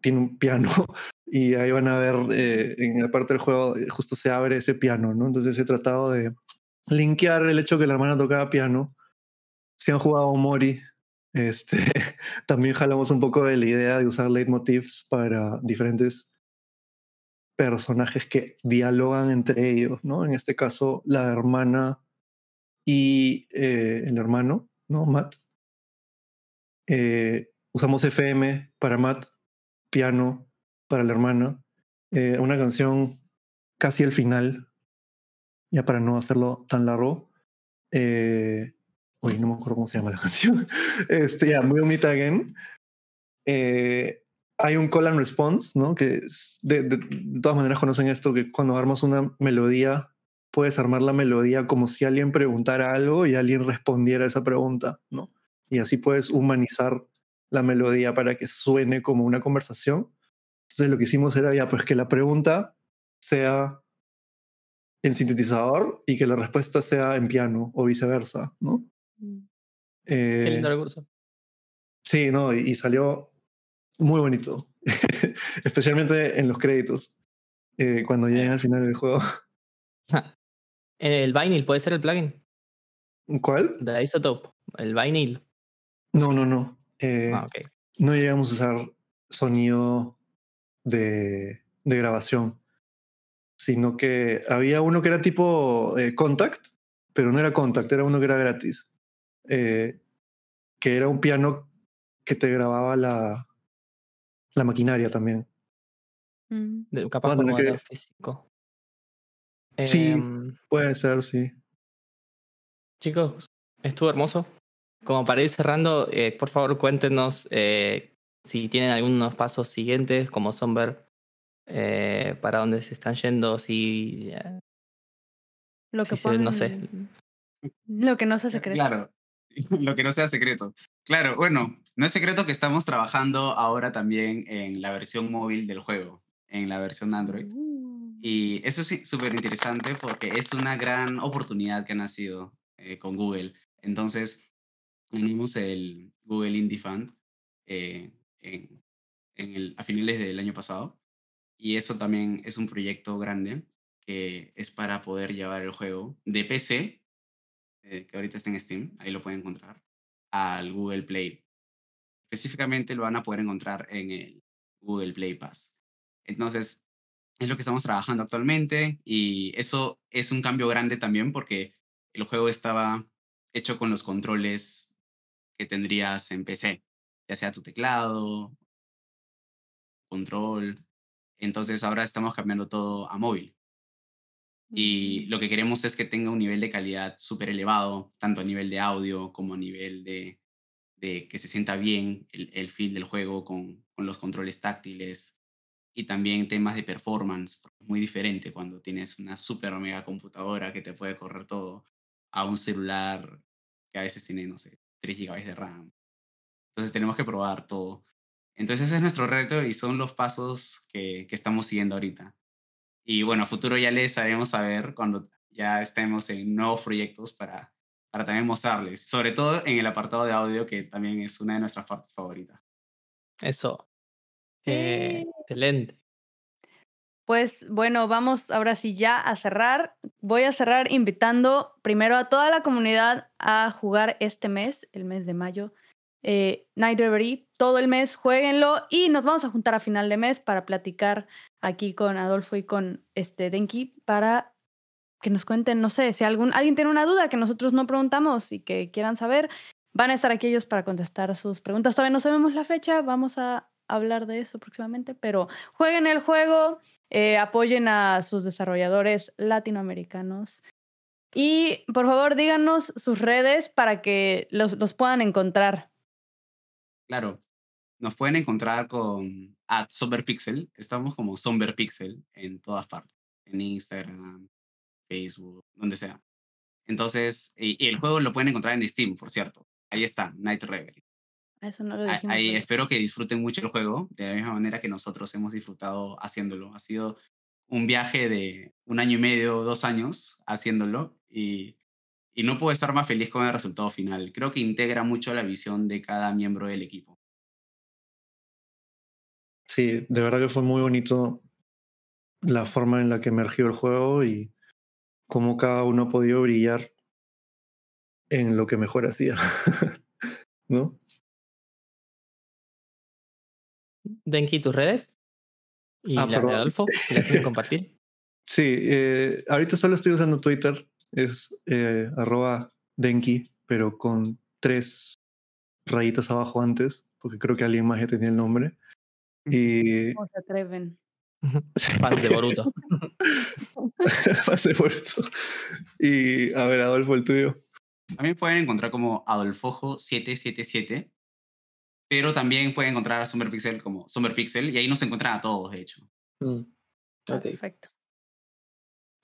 S4: tiene un piano y ahí van a ver eh, en la parte del juego eh, justo se abre ese piano, ¿no? Entonces he tratado de linkear el hecho que la hermana tocaba piano. Si han jugado Mori, este, también jalamos un poco de la idea de usar leitmotivs para diferentes personajes que dialogan entre ellos, ¿no? En este caso, la hermana y eh, el hermano, ¿no? Matt. Eh, usamos FM para Matt, piano para la hermana. Eh, una canción casi el final, ya para no hacerlo tan largo. Uy, no me acuerdo cómo se llama la canción. Este, ya, Will Meet Again. Eh, hay un call and response, ¿no? Que de, de- de todas maneras conocen esto, que cuando armas una melodía, puedes armar la melodía como si alguien preguntara algo y alguien respondiera a esa pregunta, ¿no? Y así puedes humanizar la melodía para que suene como una conversación. Entonces lo que hicimos era ya, pues que la pregunta sea en sintetizador y que la respuesta sea en piano o viceversa, ¿no?
S1: Mm.
S2: Qué
S4: Eh,
S2: lindo recurso.
S4: Sí, no, y, y salió muy bonito, especialmente en los créditos, eh, cuando llegan al final del juego.
S2: El vinyl puede ser el plugin
S4: ¿Cuál?
S2: de Isotope. El vinyl.
S4: No, no, no. Eh,
S2: Ah, ok.
S4: No llegamos a usar sonido de, de grabación, sino que había uno que era tipo eh, Contact, pero no era Contact, era uno que era gratis, eh, que era un piano que te grababa la, la maquinaria también.
S1: Mm.
S2: De- Capaz como
S4: que-
S2: físico.
S4: Sí.
S2: Em,
S4: Puede ser, sí.
S2: Chicos, estuvo hermoso. Como para ir cerrando, eh, por favor cuéntenos eh, si tienen algunos pasos siguientes, como son ver eh, para dónde se están yendo, si... eh,
S1: Lo que
S2: Sí, sí, no sé.
S1: Lo que no sea secreto.
S5: Claro, lo que no sea secreto. Claro, bueno, no es secreto que estamos trabajando ahora también en la versión móvil del juego, en la versión Android.
S1: Uh.
S5: Y eso es súper interesante porque es una gran oportunidad que ha nacido eh, con Google. Entonces, tenemos el Google Indie Fund eh, en, en el, a finales del año pasado. Y eso también es un proyecto grande que es para poder llevar el juego de PC, eh, que ahorita está en Steam, ahí lo pueden encontrar, al Google Play. Específicamente lo van a poder encontrar en el Google Play Pass. Entonces, es lo que estamos trabajando actualmente y eso es un cambio grande también porque el juego estaba hecho con los controles que tendrías en PC, ya sea tu teclado, control. Entonces ahora estamos cambiando todo a móvil y lo que queremos es que tenga un nivel de calidad súper elevado, tanto a nivel de audio como a nivel de, de que se sienta bien el, el feel del juego con, con los controles táctiles y también temas de performance, muy diferente cuando tienes una super mega computadora que te puede correr todo a un celular que a veces tiene, no sé, 3 GB de RAM. Entonces tenemos que probar todo. Entonces ese es nuestro reto y son los pasos que, que estamos siguiendo ahorita. Y bueno, a futuro ya les haremos saber cuando ya estemos en nuevos proyectos para, para también mostrarles, sobre todo en el apartado de audio, que también es una de nuestras partes favoritas.
S2: Eso. Eh,
S1: Sí.
S2: excelente.
S1: Pues bueno, vamos ahora sí ya a cerrar. Voy a cerrar invitando primero a toda la comunidad a jugar este mes, el mes de mayo, eh, Night Reverie, todo el mes, jueguenlo y nos vamos a juntar a final de mes para platicar aquí con Adolfo y con este Denki para que nos cuenten, no sé, si algún, alguien tiene una duda que nosotros no preguntamos y que quieran saber, van a estar aquí ellos para contestar sus preguntas. Todavía no sabemos la fecha, vamos a hablar de eso próximamente, pero jueguen el juego, eh, apoyen a sus desarrolladores latinoamericanos y por favor díganos sus redes para que los, los puedan encontrar.
S5: Claro, nos pueden encontrar con at Somberpixel. Estamos como Somberpixel en todas partes. En Instagram, Facebook, donde sea. Entonces, y, y el juego lo pueden encontrar en Steam, por cierto. Ahí está, Night Reverie.
S1: Eso no lo
S5: Ah,
S1: dijimos.
S5: Ahí
S1: pero-
S5: espero que disfruten mucho el juego, de la misma manera que nosotros hemos disfrutado haciéndolo. Ha sido un viaje de un año y medio, dos años haciéndolo y, y no puedo estar más feliz con el resultado final. Creo que integra mucho la visión de cada miembro del equipo.
S4: Sí, de verdad que fue muy bonito la forma en la que emergió el juego y cómo cada uno ha podido brillar en lo que mejor hacía. ¿No?
S2: Denki, tus redes. Y
S4: Ah,
S2: las de. Adolfo, si las quieren compartir.
S4: Sí, eh, ahorita solo estoy usando Twitter, es eh, arroba Denki, pero con tres rayitas abajo antes, porque creo que alguien más ya tenía el nombre. Y
S1: ¿Cómo se atreven?
S2: Fans de Boruto.
S4: pasé por esto. Y a ver, Adolfo, el tuyo.
S5: También pueden encontrar como Adolfojo777, pero también pueden encontrar a Summerpixel como Summerpixel y ahí nos encuentran a todos, de hecho.
S6: Mm,
S1: Ah,
S6: Ok.
S1: Perfecto.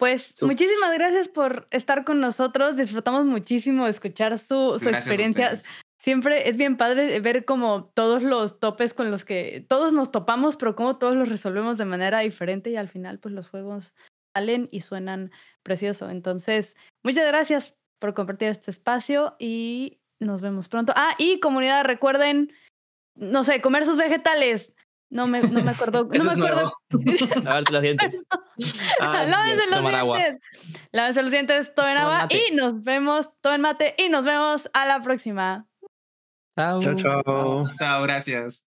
S1: Pues muchísimas gracias por estar con nosotros. Disfrutamos muchísimo escuchar su, su experiencia. Siempre es bien padre ver como todos los topes con los que todos nos topamos, pero cómo todos los resolvemos de manera diferente y al final pues los juegos salen y suenan precioso. Entonces, muchas gracias por compartir este espacio y nos vemos pronto. Ah, y comunidad, recuerden, no sé, comer sus vegetales. No me, no me acuerdo. no me acuerdo.
S2: Lavarse los dientes.
S6: Ah,
S1: Lávense los
S2: tomar agua.
S1: dientes. Lávense los dientes, tomen
S2: Tomen
S1: agua
S2: mate.
S1: y nos vemos, tomen mate y nos vemos a la próxima.
S2: Chao.
S4: Chao, chao.
S5: Chao, gracias.